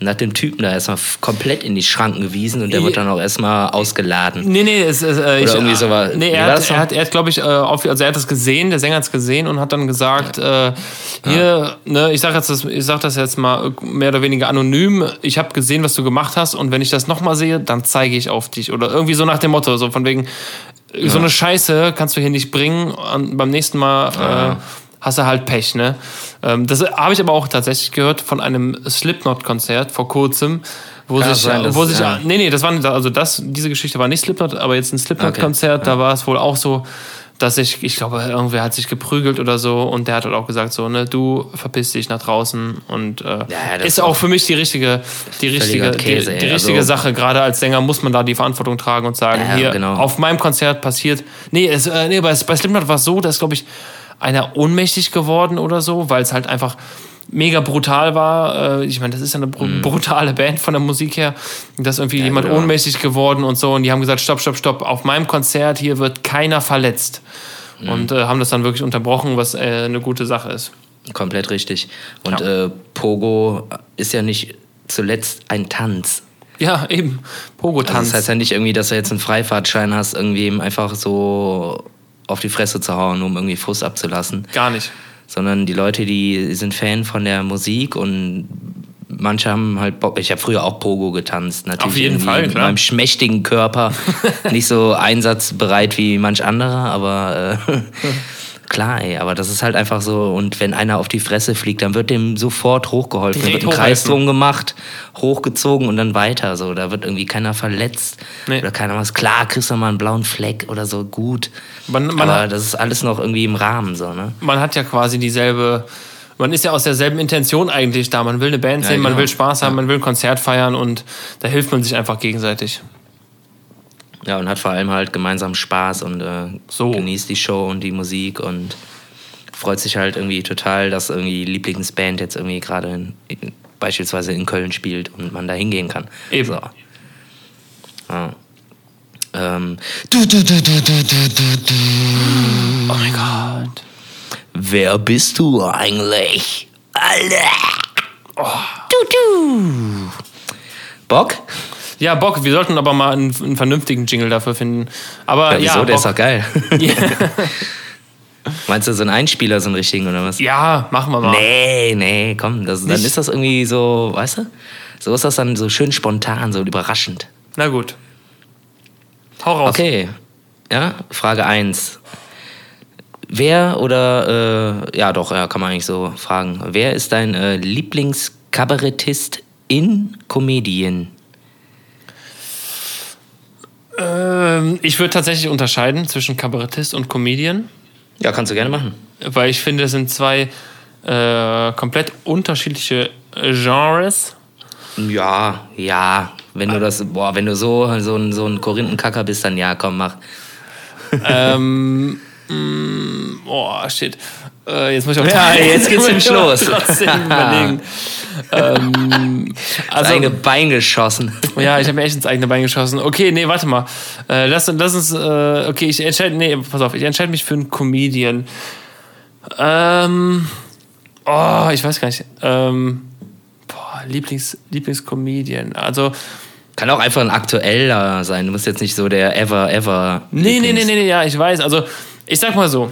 Und hat dem Typen da erstmal komplett in die Schranken gewiesen und der Ja. wird dann auch erstmal ausgeladen. Nee, nee, es, es, äh, ich, irgendwie so war- Nee, er war hat, er hat, er hat glaube ich, äh, auf, also er hat das gesehen, der Sänger hat es gesehen und hat dann gesagt, äh, hier, ne, ich sag jetzt das, ich sag das jetzt mal mehr oder weniger anonym, ich habe gesehen, was du gemacht hast und wenn ich das nochmal sehe, dann zeige ich auf dich. Oder irgendwie so nach dem Motto, so von wegen, so eine Scheiße kannst du hier nicht bringen und beim nächsten Mal äh, hast du halt Pech, ne? Ähm, das habe ich aber auch tatsächlich gehört von einem Slipknot-Konzert vor kurzem, wo Kann sich, sein, wo sich, ja. nee, nee, das war nicht, also das, diese Geschichte war nicht Slipknot, aber jetzt ein Slipknot-Konzert, Okay, da war es wohl auch so, dass ich, ich glaube, irgendwer hat sich geprügelt oder so und der hat halt auch gesagt so, ne, du verpiss dich nach draußen und äh, ja, ist auch für mich die richtige, die richtige, Käse, die, die ey. richtige Also- Sache. Gerade als Sänger muss man da die Verantwortung tragen und sagen, Ja, hier, genau. auf meinem Konzert passiert, nee, es, äh, nee bei, bei Slipknot war es so, dass, glaube ich, einer ohnmächtig geworden oder so, weil es halt einfach mega brutal war. Äh, Ich meine, das ist ja eine br brutale Band von der Musik her. Da ist irgendwie jemand genau. ohnmächtig geworden und so. Und die haben gesagt, stopp, stopp, stopp, auf meinem Konzert hier wird keiner verletzt. Und äh, haben das dann wirklich unterbrochen, was äh, eine gute Sache ist. Komplett richtig. Und Ja. äh, Pogo ist ja nicht zuletzt ein Tanz. Ja, eben. Also Pogo-Tanz. das heißt ja nicht irgendwie, dass du jetzt einen Freifahrtschein hast, irgendwie einfach so auf die Fresse zu hauen, um irgendwie Frust abzulassen. Gar nicht. Sondern die Leute, die sind Fan von der Musik und manche haben halt Bock. Ich habe früher auch Pogo getanzt, natürlich. Auf jeden Fall, Mit klar. meinem schmächtigen Körper. nicht so einsatzbereit wie manch anderer, aber äh, klar, ey. Aber das ist halt einfach so. Und wenn einer auf die Fresse fliegt, dann wird dem sofort hochgeholfen. Da wird Direkt ein Kreis drum gemacht, hochgezogen und dann weiter. So, da wird irgendwie keiner verletzt Nee. oder keiner was. Klar, kriegst du mal einen blauen Fleck oder so, gut. Man- man aber hat- das ist alles noch irgendwie im Rahmen, so, ne? man hat ja quasi dieselbe, man ist ja aus derselben Intention eigentlich da. Man will eine Band Ja, sehen, man genau. will Spaß haben, man will ein Konzert feiern und da hilft man sich einfach gegenseitig. Ja, und hat vor allem halt gemeinsam Spaß und äh, so. genießt die Show und die Musik und freut sich halt irgendwie total, dass irgendwie Lieblingsband jetzt irgendwie gerade beispielsweise in Köln spielt und man da hingehen kann. Eben. So. Ja. Ähm. Du, du, du, oh mein Gott. Wer bist du eigentlich? Alter. Oh. Du, du. Bock? Ja, Bock, wir sollten aber mal einen, einen vernünftigen Jingle dafür finden. Aber Ja, ja, wieso? Der ist doch geil. Ja. Meinst du so einen Einspieler, so einen richtigen oder was? ja, machen wir mal. Nee, nee, komm, das, dann ist das irgendwie so, weißt du? So ist das dann so schön spontan, so überraschend. Na gut. Hau raus. Okay, ja, Frage 1. Wer oder, äh, ja doch, ja, kann man eigentlich so fragen. Wer ist dein äh, Lieblingskabarettist in Comedian? Ähm, ich würde tatsächlich unterscheiden zwischen Kabarettist und Comedian, Ja, kannst du gerne machen. weil ich finde, das sind zwei äh, komplett unterschiedliche Genres. Ja, ja, wenn du das, boah, wenn du so, so ein, so ein Korinthenkacker bist, dann ja, komm, mach. ähm, mm, boah, shit. Äh, jetzt muss ich auch Ja, jetzt geht's nämlich los. ähm, also, eigene Bein geschossen. ja, ich habe mir echt ins eigene Bein geschossen. Okay, nee, warte mal. Äh, lass, lass uns, äh, okay, ich entscheide, nee, pass auf, ich entscheide mich für einen Comedian. Ähm, oh, ich weiß gar nicht. Ähm, boah, Lieblings, Lieblingscomedian. Also, Kann auch einfach ein aktueller sein. Du musst jetzt nicht so der ever, ever. Nee, nee, Lieblings- nee, nee, nee, ja, ich weiß. Also, ich sag mal so.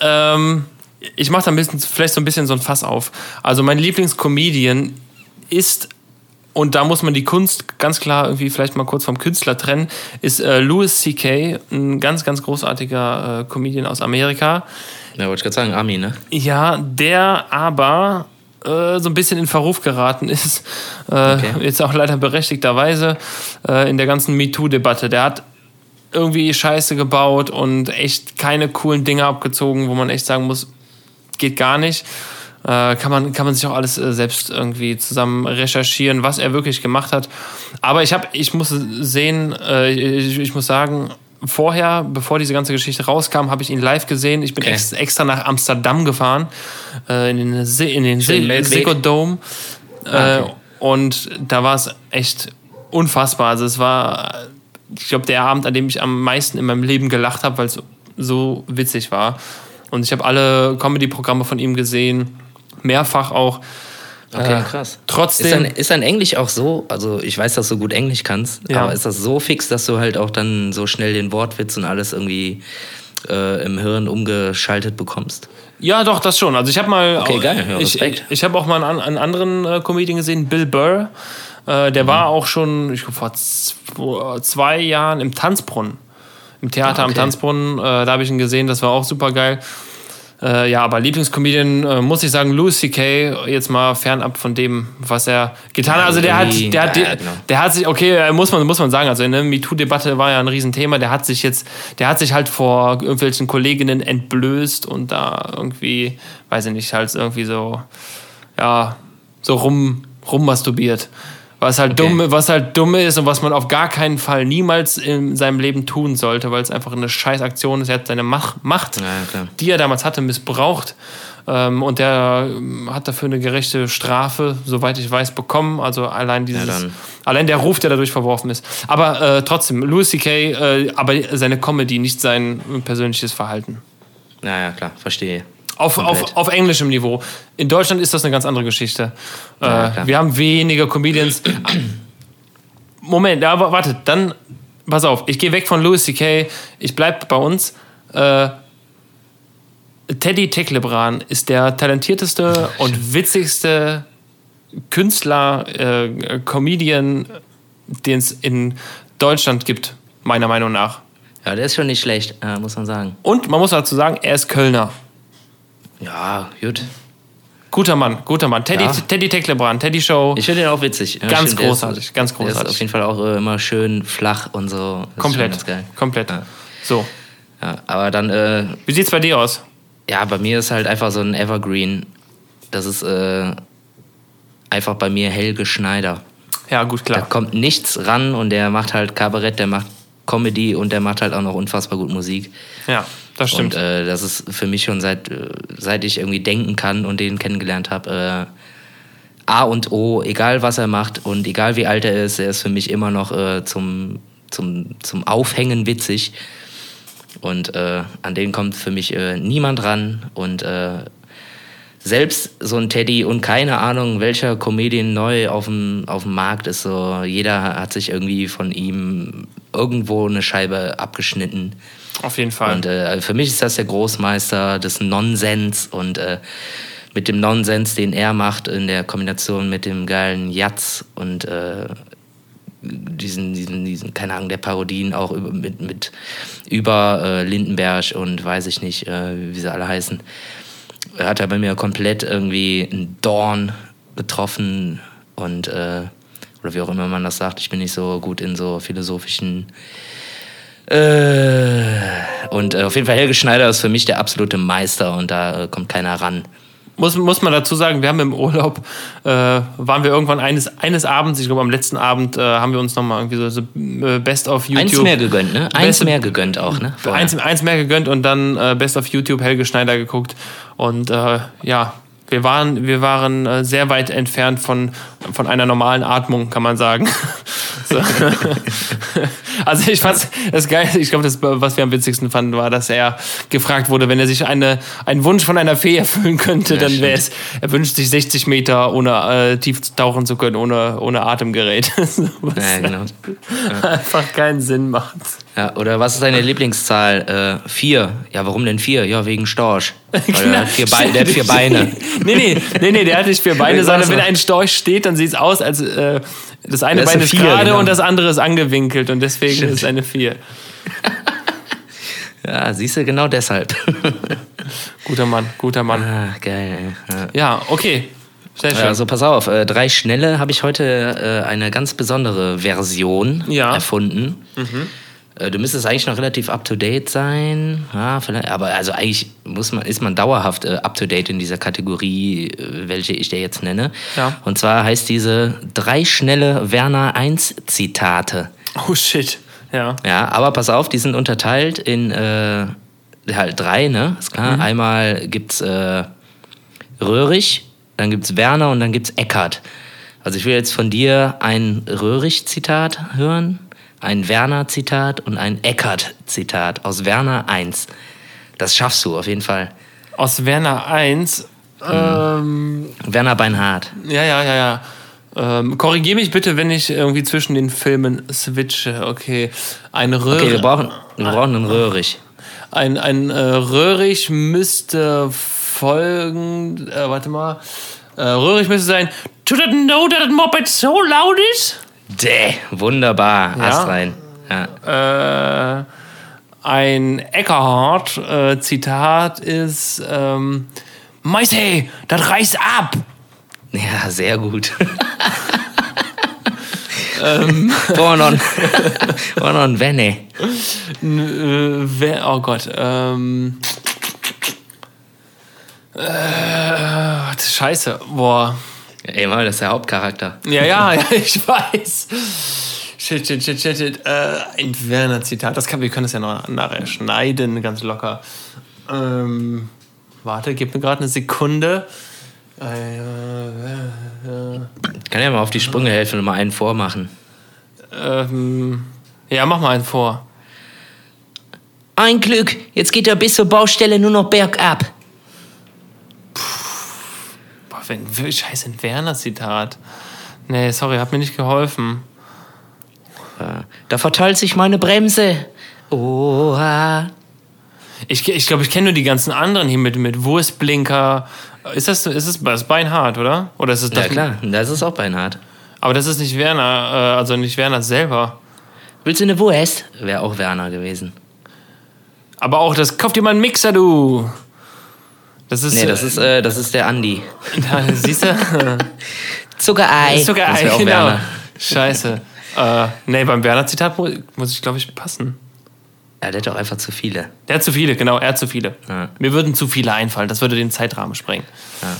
Ähm, ich mache da ein bisschen, vielleicht so ein bisschen so ein Fass auf. Also, mein Lieblingscomedian ist, und da muss man die Kunst ganz klar irgendwie vielleicht mal kurz vom Künstler trennen, ist äh, Louis C.K., ein ganz, ganz großartiger äh, Comedian aus Amerika. Ja, wollte ich gerade sagen, Ami, ne? Ja, der aber äh, so ein bisschen in Verruf geraten ist, äh, Okay. jetzt auch leider berechtigterweise, äh, in der ganzen MeToo-Debatte. Der hat irgendwie Scheiße gebaut und echt keine coolen Dinge abgezogen, wo man echt sagen muss, geht gar nicht. Äh, kann, man, kann man sich auch alles äh, selbst irgendwie zusammen recherchieren, was er wirklich gemacht hat. Aber ich, hab, ich muss sehen, äh, ich, ich muss sagen, vorher, bevor diese ganze Geschichte rauskam, habe ich ihn live gesehen. Ich bin Okay. ex, extra nach Amsterdam gefahren, äh, in den, Se in den Dome. Ah, Äh, okay. und da war es echt unfassbar. Also es war, ich glaube, der Abend, an dem ich am meisten in meinem Leben gelacht habe, weil es so witzig war. Und ich habe alle Comedy-Programme von ihm gesehen, mehrfach auch. Okay, Äh, krass. trotzdem- Ist dein, ist dein Englisch auch so, also ich weiß, dass du gut Englisch kannst, Ja. aber ist das so fix, dass du halt auch dann so schnell den Wortwitz und alles irgendwie äh, im Hirn umgeschaltet bekommst? Ja, doch, das schon. Also ich habe mal, Okay, geil, ja, ich, Respekt. ich habe auch mal einen, einen anderen äh, Comedian gesehen, Bill Burr. Äh, der Mhm. war auch schon, ich glaube vor zwei Jahren im Tanzbrunnen, im Theater Ah, am okay. Tanzbrunnen. Äh, da habe ich ihn gesehen. Das war auch super geil. Äh, ja, aber Lieblingscomedian äh, muss ich sagen, Louis C.K. jetzt mal fernab von dem, was er getan hat. Also der hat, der hat, der, genau. der hat sich, okay, äh, muss man, muss man sagen, also in der MeToo-Debatte war ja ein Riesenthema. Der hat sich jetzt, der hat sich halt vor irgendwelchen Kolleginnen entblößt und da irgendwie, weiß ich nicht, halt irgendwie so, ja, so rum, rummasturbiert. Was halt, okay. dumm, was halt dumm ist und was man auf gar keinen Fall niemals in seinem Leben tun sollte, weil es einfach eine scheiß Aktion ist. Er hat seine Mach Macht, ja, die er damals hatte, missbraucht. Ähm, und der ähm, hat dafür eine gerechte Strafe, soweit ich weiß, bekommen. Also allein dieses, ja, allein der Ruf, der dadurch verworfen ist. Aber äh, trotzdem, Louis C.K., äh, aber seine Comedy, nicht sein persönliches Verhalten. Naja, klar, verstehe. Auf, auf, auf englischem Niveau. In Deutschland ist das eine ganz andere Geschichte. Ja, äh, wir haben weniger Comedians. Moment, aber warte, dann, pass auf, ich gehe weg von Louis C.K., ich bleibe bei uns. Äh, Teddy Teklebran ist der talentierteste und witzigste Künstler, äh, Comedian, den es in Deutschland gibt, meiner Meinung nach. Ja, der ist schon nicht schlecht, äh, muss man sagen. Und man muss dazu sagen, er ist Kölner. Ja, gut. Guter Mann, guter Mann. Teddy, ja. Teddy Tecklebrand, Teddy Show. Ich finde ihn auch witzig. Ganz find, großartig, ist, ganz großartig. Der ist auf jeden Fall auch äh, immer schön flach und so. Das komplett, komplett. Ja. So. Ja, aber dann. Äh, Wie sieht's bei dir aus? Ja, bei mir ist halt einfach so ein Evergreen. Das ist äh, einfach bei mir Helge Schneider. Ja, gut, klar. Da kommt nichts ran und der macht halt Kabarett, der macht Comedy und der macht halt auch noch unfassbar gut Musik. Ja. Das stimmt. Und äh, das ist für mich schon seit, äh, seit ich irgendwie denken kann und den kennengelernt habe, äh, A und O, egal was er macht und egal wie alt er ist, er ist für mich immer noch äh, zum, zum, zum Aufhängen witzig. Und äh, an den kommt für mich äh, niemand ran. Und selbst so ein Teddy und keine Ahnung, welcher Comedian neu auf dem, auf dem Markt ist, so jeder hat sich irgendwie von ihm irgendwo eine Scheibe abgeschnitten. Auf jeden Fall. Und äh, für mich ist das der Großmeister des Nonsens und äh, mit dem Nonsens, den er macht, in der Kombination mit dem geilen Jatz und äh, diesen, diesen, diesen, keine Ahnung, der Parodien auch über, mit, mit über äh, Lindenberg und weiß ich nicht, äh, wie sie alle heißen, hat er bei mir komplett irgendwie einen Dorn getroffen und äh, oder wie auch immer man das sagt, ich bin nicht so gut in so philosophischen äh, und äh, auf jeden Fall Helge Schneider ist für mich der absolute Meister und da äh, kommt keiner ran. Muss, muss man dazu sagen, wir haben im Urlaub, äh, waren wir irgendwann eines, eines Abends, ich glaube am letzten Abend, äh, haben wir uns nochmal irgendwie so, so Best of YouTube. Eins mehr gegönnt, ne? Eins Best, mehr gegönnt auch, ne? Eins, eins mehr gegönnt und dann Best of YouTube Helge Schneider geguckt. Und ja, wir waren, wir waren sehr weit entfernt von, von einer normalen Atmung, kann man sagen. so. also ich fand das geil. Ich glaube, das, was wir am witzigsten fanden, war, dass er gefragt wurde, wenn er sich eine, einen Wunsch von einer Fee erfüllen könnte, ja, dann wäre es, er wünscht sich 60 Meter ohne äh, tief tauchen zu können, ohne, ohne Atemgerät. was ja, genau. Ja. einfach keinen Sinn macht. Ja, oder was ist deine Lieblingszahl? Äh, vier. Ja, warum denn vier? Ja, wegen Storch. Genau. Der, hat vier Beine, der hat vier Beine. nee, nee, nee, nee, der hat nicht vier Beine, sondern wenn ein Storch steht, dann sieht es aus, als äh, das eine das Bein ist gerade genau. und das andere ist angewinkelt und deswegen Shit. ist es eine vier. ja, siehst du, genau deshalb. guter Mann, guter Mann. Ah, geil. Ja, ja okay. Also pass auf, äh, drei Schnelle habe ich heute äh, eine ganz besondere Version ja. erfunden. Mhm. Äh, du müsstest eigentlich noch relativ up to date sein, ja, aber also eigentlich muss man, ist man dauerhaft äh, up to date in dieser Kategorie, äh, welche ich dir jetzt nenne. Ja. Und zwar heißt diese drei schnelle Werner 1 Zitate. Oh shit, ja. Ja, aber pass auf, die sind unterteilt in äh, halt drei, ne? Ist klar. Mhm. Einmal gibt's äh, Röhrig, dann gibt's Werner und dann gibt's Eckart. Also ich will jetzt von dir ein Röhrig-Zitat hören ein Werner-Zitat und ein Eckart-Zitat aus Werner 1. Das schaffst du auf jeden Fall. Aus Werner 1? Hm. Ähm, Werner Beinhardt. Ja, ja, ja, ja. Ähm, Korrigiere mich bitte, wenn ich irgendwie zwischen den Filmen switche. Okay, ein Röhrig. Okay, wir brauchen, wir brauchen einen Röhrig. Ein, ein äh, Röhrig müsste folgen. Äh, warte mal. Äh, Röhrig müsste sein. Do you know that moped so loud is? Däh, wunderbar. Ja? Ast rein. Ja. Äh, ein Eckhart-Zitat ist: ähm, Meise, das reißt ab! Ja, sehr gut. ähm. Noch, war noch ein Wenne. Äh, oh Gott. Ähm. Äh, scheiße. Boah. Ey, mal, das ist der Hauptcharakter. Ja, ja, ja ich weiß. Shit, shit, shit, shit, shit. Äh, ein Werner-Zitat. Das kann, wir können das ja noch nachher schneiden, ganz locker. Ähm, warte, gib mir gerade eine Sekunde. Äh, äh, ich kann ja mal auf die Sprünge helfen und mal einen vormachen. Ähm, ja, mach mal einen vor. Ein Glück, jetzt geht er bis zur Baustelle nur noch bergab. Boah, wenn, scheiße, ein Werner-Zitat. Nee, sorry, hat mir nicht geholfen. Da verteilt sich meine Bremse. Oha. Ich, ich glaube, ich kenne nur die ganzen anderen hier mit, mit Wurstblinker. Ist das, ist das, das ist Beinhard, oder? Oder ist das ja, klar, das ist auch Beinhard. Aber das ist nicht Werner, äh, also nicht Werner selber. Willst du eine Wurst? Wäre auch Werner gewesen. Aber auch das, kauf dir mal einen Mixer, du! Das ist, nee, das ist, äh, das ist der Andi. Da, siehst du? Zuckerei. Zuckerei, genau. Werner. Scheiße. Äh, nee, beim Werner-Zitat muss ich, glaube ich, passen. Ja, der hat auch einfach zu viele. Der hat zu viele, genau, er hat zu viele. Ja. Mir würden zu viele einfallen, das würde den Zeitrahmen sprengen. Ja.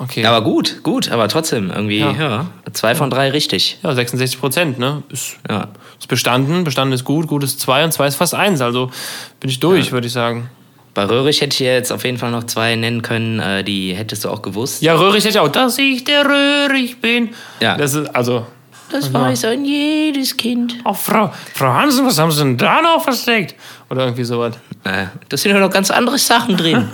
Okay. Aber gut, gut, aber trotzdem irgendwie, ja. ja zwei von drei richtig. Ja, 66 Prozent, ne? Ist, ja. ist bestanden, bestanden ist gut, gut ist zwei und zwei ist fast eins. Also bin ich durch, würde ich sagen. Bei Röhrig hätte ich jetzt auf jeden Fall noch zwei nennen können, äh, die hättest du auch gewusst. Ja, Röhrig hätte ich auch, dass ich der Röhrig bin. Ja. Das ist, also, das also. weiß ein jedes Kind. Ach, Frau, Frau Hansen, was haben Sie denn da noch versteckt? Oder irgendwie sowas. Äh, da sind ja noch ganz andere Sachen drin.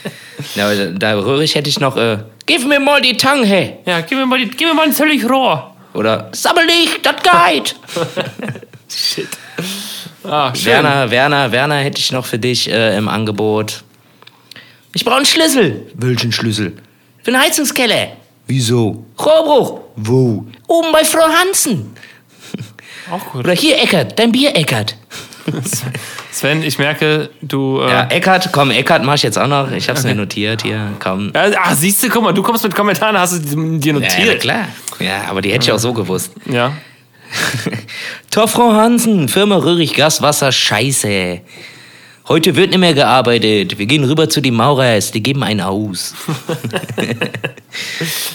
ja, aber da, da rührig hätte ich noch, äh, gib mir mal die Tange. Ja, gib mir mal, die, gib mir mal ein Zöllig Rohr. Oder sammel dich, das geht. Shit. Ah, Werner, Werner, Werner hätte ich noch für dich äh, im Angebot. Ich brauche einen Schlüssel. Welchen Schlüssel? Für den Heizungskeller. Wieso? Rohrbruch. Wo? Oben bei Frau Hansen. Auch gut. Oder hier, Eckert, dein Bier, Eckert. Sven, ich merke, du. Äh ja, Eckert, komm, Eckert mach ich jetzt auch noch. Ich hab's okay. mir notiert hier. Komm. Ja, ach, siehst du, guck mal, du kommst mit Kommentaren, hast du dir notiert. Ja, ja klar. Ja, aber die hätte ich auch so gewusst. Ja. Tor Frau Hansen, Firma Röhrig Gaswasser, scheiße. Heute wird nicht mehr gearbeitet. Wir gehen rüber zu den Maurers, die geben einen aus.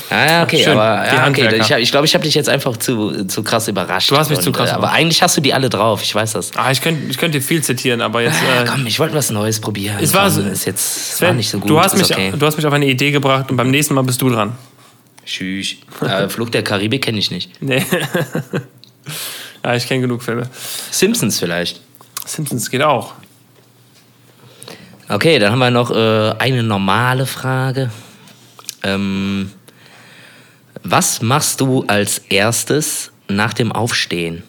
ah, okay, Schön, aber ja, okay. ich glaube, ich, glaub, ich habe dich jetzt einfach zu, zu krass überrascht. Du hast mich und, zu krass äh, Aber eigentlich hast du die alle drauf, ich weiß das. Ah, ich könnte ich könnt dir viel zitieren, aber jetzt. Äh, Komm, ich wollte was Neues probieren. Es war, Komm, ist jetzt Sven, war nicht so gut. Du hast, mich, okay. du hast mich auf eine Idee gebracht und beim nächsten Mal bist du dran. Tschüss. äh, Flug der Karibik kenne ich nicht. Nee. ja, ich kenne genug Filme. Simpsons vielleicht. Simpsons geht auch. Okay, dann haben wir noch äh, eine normale Frage. Ähm, was machst du als erstes nach dem Aufstehen?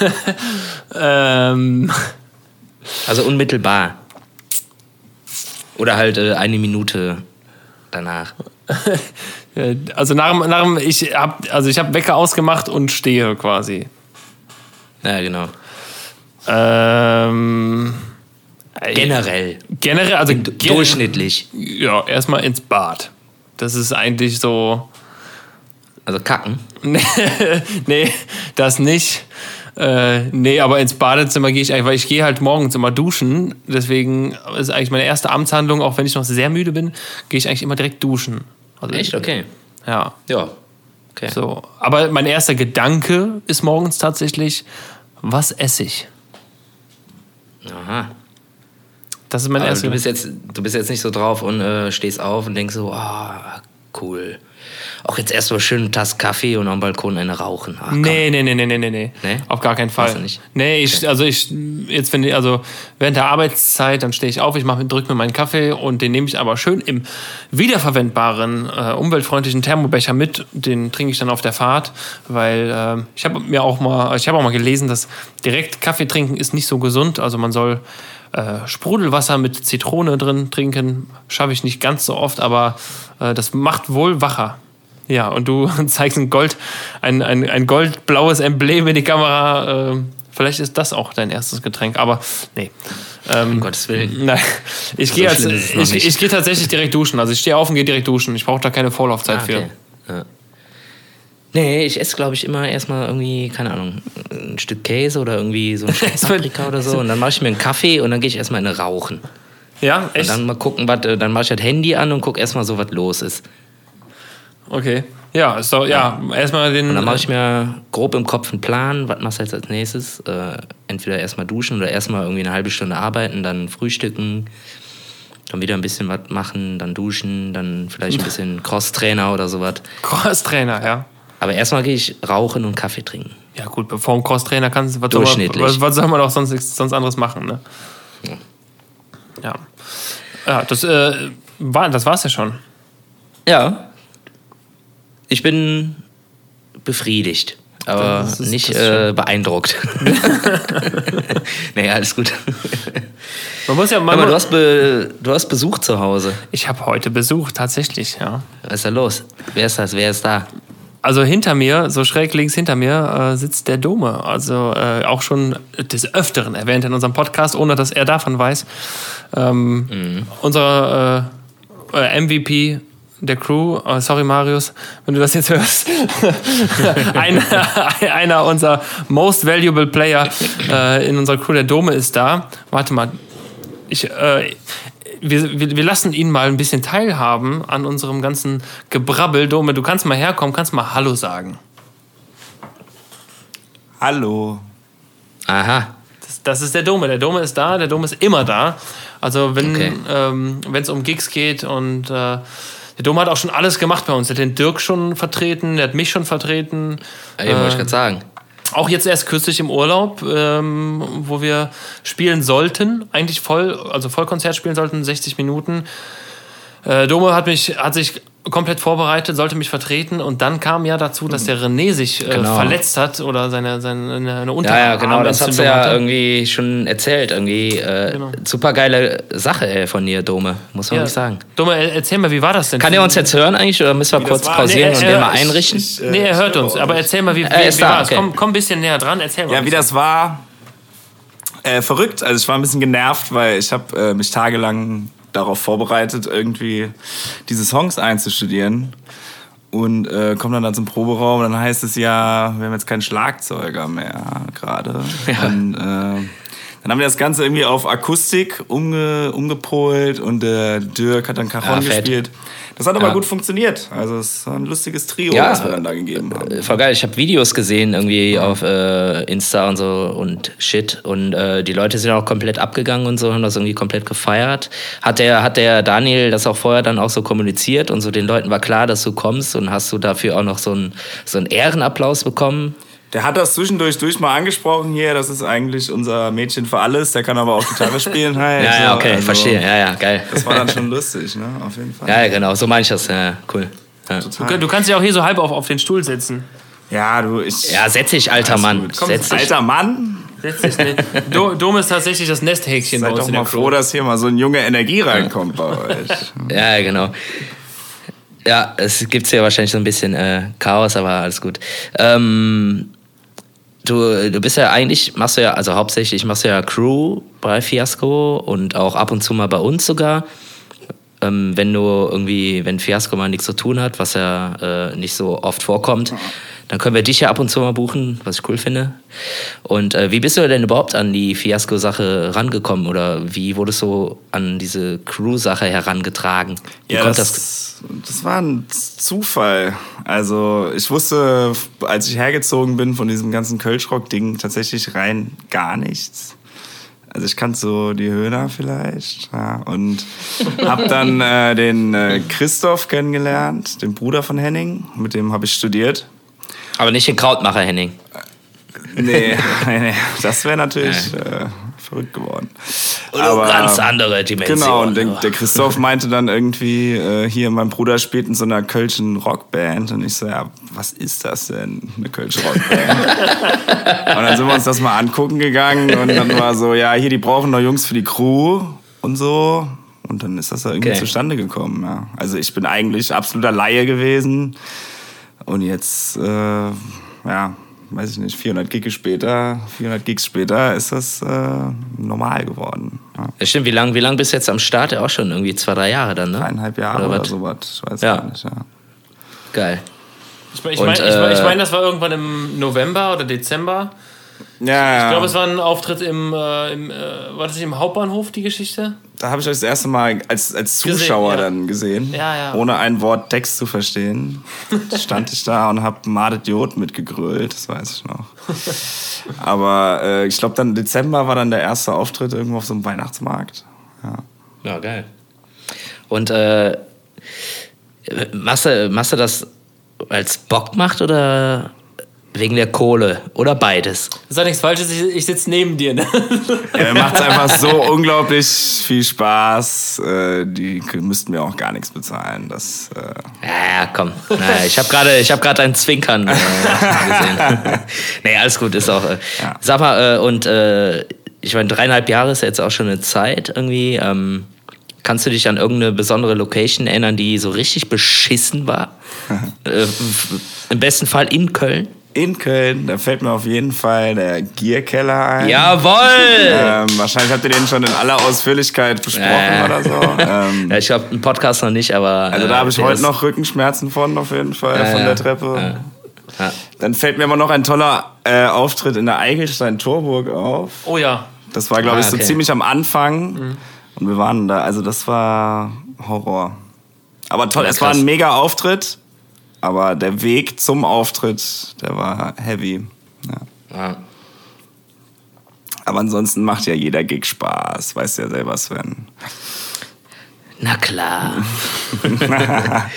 ähm. Also unmittelbar. Oder halt äh, eine Minute danach. also nach, nach ich habe also ich habe Wecker ausgemacht und stehe quasi. Ja, genau. Ähm, generell. Generell, also durchschnittlich. Ja, erstmal ins Bad. Das ist eigentlich so. Also kacken? nee, das nicht. Äh, nee, aber ins Badezimmer gehe ich eigentlich, weil ich gehe halt morgens immer duschen. Deswegen ist eigentlich meine erste Amtshandlung, auch wenn ich noch sehr müde bin, gehe ich eigentlich immer direkt duschen. Also Echt? Okay. Ja. Ja. Okay. So. Aber mein erster Gedanke ist morgens tatsächlich, was esse ich? Aha. Das ist mein Aber erster. Du bist, jetzt, du bist jetzt nicht so drauf und äh, stehst auf und denkst so, ah, oh, cool. Auch jetzt erstmal schön eine Tasse Kaffee und am Balkon eine rauchen. Ach, nee, nee, nee, nee, nee, nee, nee. Auf gar keinen Fall. Nicht? Nee, ich, okay. also ich, jetzt wenn ich, also während der Arbeitszeit, dann stehe ich auf, ich mache, drücke mir meinen Kaffee und den nehme ich aber schön im wiederverwendbaren, äh, umweltfreundlichen Thermobecher mit. Den trinke ich dann auf der Fahrt, weil äh, ich habe mir auch mal, ich habe auch mal gelesen, dass direkt Kaffee trinken ist nicht so gesund. Also man soll äh, Sprudelwasser mit Zitrone drin trinken. Schaffe ich nicht ganz so oft, aber äh, das macht wohl wacher. Ja, und du zeigst ein Gold, ein, ein, ein goldblaues Emblem in die Kamera. Äh, Vielleicht ist das auch dein erstes Getränk, aber nee. Ähm, um Gottes Willen. Nein, ich So gehe ich, ich gehe tatsächlich direkt duschen. Also ich stehe auf und gehe direkt duschen. Ich brauche da keine Vorlaufzeit Ah, okay. für. Ja. Nee, ich esse, glaube ich, immer erstmal irgendwie, keine Ahnung, ein Stück Käse oder irgendwie so ein Stück Paprika oder so. Und dann mache ich mir einen Kaffee und dann gehe ich erstmal in eine Rauchen. Ja, Und echt? dann mal gucken, was, äh, dann mache ich das Handy an und gucke erstmal so, was los ist. Okay. Ja, ist doch, ja, erstmal den. Und dann mache ich mir grob im Kopf einen Plan, was machst du jetzt als nächstes? Äh, entweder erstmal duschen oder erstmal irgendwie eine halbe Stunde arbeiten, dann frühstücken, dann wieder ein bisschen was machen, dann duschen, dann vielleicht ein bisschen Crosstrainer oder sowas. Crosstrainer, ja. Aber erstmal gehe ich rauchen und Kaffee trinken. Ja, gut, bevor ein Crosstrainer kannst was soll man, Durchschnittlich. was, was soll man auch sonst, sonst anderes machen, ne? Ja. Ja, das, äh, war, das war's ja schon. Ja. Ich bin befriedigt, aber nicht äh, beeindruckt. nee, alles gut. Man muss ja Aber manchmal, du hast, be du hast Besuch zu Hause. Ich habe heute Besuch, tatsächlich, ja. Was ist da los? Wer ist das? Wer ist da? Also hinter mir, so schräg links hinter mir, äh, sitzt der Dome. Also äh, auch schon des Öfteren erwähnt in unserem Podcast, ohne dass er davon weiß. Ähm, Unser äh, äh, MVP der Crew, äh, sorry Marius, wenn du das jetzt hörst, einer, einer unserer most valuable Player äh, in unserer Crew, der Dome ist da. Warte mal, ich, äh, wir, wir, wir lassen ihn mal ein bisschen teilhaben an unserem ganzen Gebrabbel. Dome, du kannst mal herkommen, kannst mal Hallo sagen. Hallo. Aha. Das, das ist der Dome. Der Dome ist da, der Dome ist immer da. Also wenn Okay. ähm, es um Gigs geht und äh, der Dome hat auch schon alles gemacht bei uns. Der hat den Dirk schon vertreten, der hat mich schon vertreten. Eben wollte ich gerade sagen. Auch jetzt erst kürzlich im Urlaub, ähm, wo wir spielen sollten, eigentlich voll, also Vollkonzert spielen sollten, 60 Minuten. Äh, Dome hat mich, hat sich komplett vorbereitet, sollte mich vertreten und dann kam ja dazu, dass der René sich äh, Genau. verletzt hat oder seine, seine eine Ja, ja, Unterarmentzündung genau, das hat sie ja hatte. irgendwie schon erzählt. Irgendwie äh, Genau. super geile Sache ey, von dir, Dome, muss man Ja. wirklich sagen. Dome, er- erzähl mal, wie war das denn? Kann er uns jetzt hören eigentlich oder müssen wir das kurz war? pausieren Nee, und den mal ich- einrichten? ich, äh, Nee, er hört ich uns, aber erzähl mal, wie, wie, Er ist wie da, war es? okay. Komm, komm ein bisschen näher dran, erzähl mal. Ja, wie das war, äh, verrückt. Also ich war ein bisschen genervt, weil ich habe äh, mich tagelang darauf vorbereitet, irgendwie diese Songs einzustudieren. Und äh, komme dann da zum Proberaum und dann heißt es ja, wir haben jetzt keinen Schlagzeuger mehr gerade. Und äh, dann haben wir das Ganze irgendwie auf Akustik umge umgepolt und der Dirk hat dann Cajon Ah, gespielt. Das hat aber Ja. gut funktioniert. Also es war ein lustiges Trio, Ja, was wir dann da gegeben haben. Äh, Voll geil, ich habe Videos gesehen irgendwie auf äh, Insta und so und shit und äh, die Leute sind auch komplett abgegangen und so, haben das irgendwie komplett gefeiert. Hat der, hat der Daniel das auch vorher dann auch so kommuniziert und so den Leuten war klar, dass du kommst und hast du dafür auch noch so einen so einen Ehrenapplaus bekommen? Der hat das zwischendurch durch mal angesprochen hier. Das ist eigentlich unser Mädchen für alles. Der kann aber auch Gitarre spielen halt. Ja, ja, So, okay, also, verstehe, ja, ja, geil. Das war dann schon lustig, ne? Auf jeden Fall. Ja, ja, genau, so meine ich das, ja, cool. Ja, Du, du kannst dich auch hier so halb auf, auf den Stuhl setzen. Ja, du, ich. ja setz dich, alter Mann, gut. setz dich. Alter Mann, Setz dich nicht. Do, Dom ist tatsächlich das Nesthäkchen bei seid uns doch in der mal Crew. froh, dass hier mal so eine junge Energie reinkommt bei euch. Ja, ja, genau. Ja, es gibt hier wahrscheinlich so ein bisschen äh, Chaos, aber alles gut. Ähm, du, du bist ja eigentlich, machst du ja, also hauptsächlich machst du ja Crew bei Fiasco und auch ab und zu mal bei uns sogar. Ähm, wenn du irgendwie, wenn Fiasco mal nichts zu tun hat, was ja äh, nicht so oft vorkommt, dann können wir dich ja ab und zu mal buchen, was ich cool finde. Und äh, wie bist du denn überhaupt an die Fiasco-Sache rangekommen oder wie wurdest du an diese Crew-Sache herangetragen? Wie Ja, kommt das, das war ein Zufall. Also ich wusste, als ich hergezogen bin von diesem ganzen Kölschrock-Ding, tatsächlich rein gar nichts. Also ich kannte so die Höhner vielleicht. Ja, und habe dann äh, den äh, Christoph kennengelernt, den Bruder von Henning. Mit dem habe ich studiert. Aber nicht den Krautmacher, Henning. Nee, nee, nee das wäre natürlich äh, verrückt geworden. Oder ganz andere Dimension. Genau, und der, der Christoph meinte dann irgendwie, äh, hier, mein Bruder spielt in so einer kölschen Rockband. Und ich so, ja, was ist das denn, eine kölsche Rockband? und dann sind wir uns das mal angucken gegangen und dann war so, ja, hier, die brauchen noch Jungs für die Crew und so. Und dann ist das da irgendwie Okay. zustande gekommen, ja. Also ich bin eigentlich absoluter Laie gewesen. Und jetzt, äh, ja, weiß ich nicht, 400 Gigs später, 400 Gigs später ist das äh, normal geworden. Ja. Stimmt, wie lange wie lang bist du jetzt am Start? Ja, auch schon irgendwie zwei, drei Jahre dann, ne? Eineinhalb Jahre Oder oder, was? sowas. Ich weiß Ja. gar nicht, ja. Geil. Ich meine, ich Und, mein, ich äh, mein, das war irgendwann im November oder Dezember. Ja, Ich glaube, es war ein Auftritt im, äh, im äh, war das nicht im Hauptbahnhof, die Geschichte? Da habe ich euch das erste Mal als, als Gesehen, Zuschauer ja. dann gesehen, Ja, ja. ohne ein Wort Text zu verstehen. Stand ich da und habe Madet Jod mitgegrölt, das weiß ich noch. Aber äh, ich glaube, dann Dezember war dann der erste Auftritt irgendwo auf so einem Weihnachtsmarkt. Ja. Ja, geil. Und äh, machst, du, machst du das als Bock macht oder wegen der Kohle? Oder beides? Das ist ja nichts Falsches, ich, ich sitze neben dir. Ne? Ja, mir macht es einfach so unglaublich viel Spaß. Äh, die müssten mir auch gar nichts bezahlen. Das, äh, Ja, ja, komm. Naja, ich habe gerade ich hab grad ein Zwinkern äh, gesehen. nee, alles gut, ist auch. Äh, Ja. Sag mal, äh, und äh, ich meine, dreieinhalb Jahre ist ja jetzt auch schon eine Zeit irgendwie. Ähm, kannst du dich an irgendeine besondere Location erinnern, die so richtig beschissen war? äh, Im besten Fall in Köln? In Köln, da fällt mir auf jeden Fall der Gierkeller ein. Jawoll! Ähm, wahrscheinlich habt ihr den schon in aller Ausführlichkeit besprochen Äh. oder so. Ähm, Ja, ich glaube, im Podcast noch nicht, aber. also da habe ich heute noch Rückenschmerzen von, auf jeden Fall, Ja, von der Treppe. Ja. Dann fällt mir immer noch ein toller äh, Auftritt in der Eigelstein-Torburg auf. Oh ja. Das war, glaube ich, Ah, so okay. ziemlich am Anfang. Und wir waren da, also das war Horror. Aber toll, Ja, es war ein mega Auftritt. Aber der Weg zum Auftritt, der war heavy. Ja. Ja. Aber ansonsten macht ja jeder Gig Spaß, weißt ja selber, Sven. Na klar.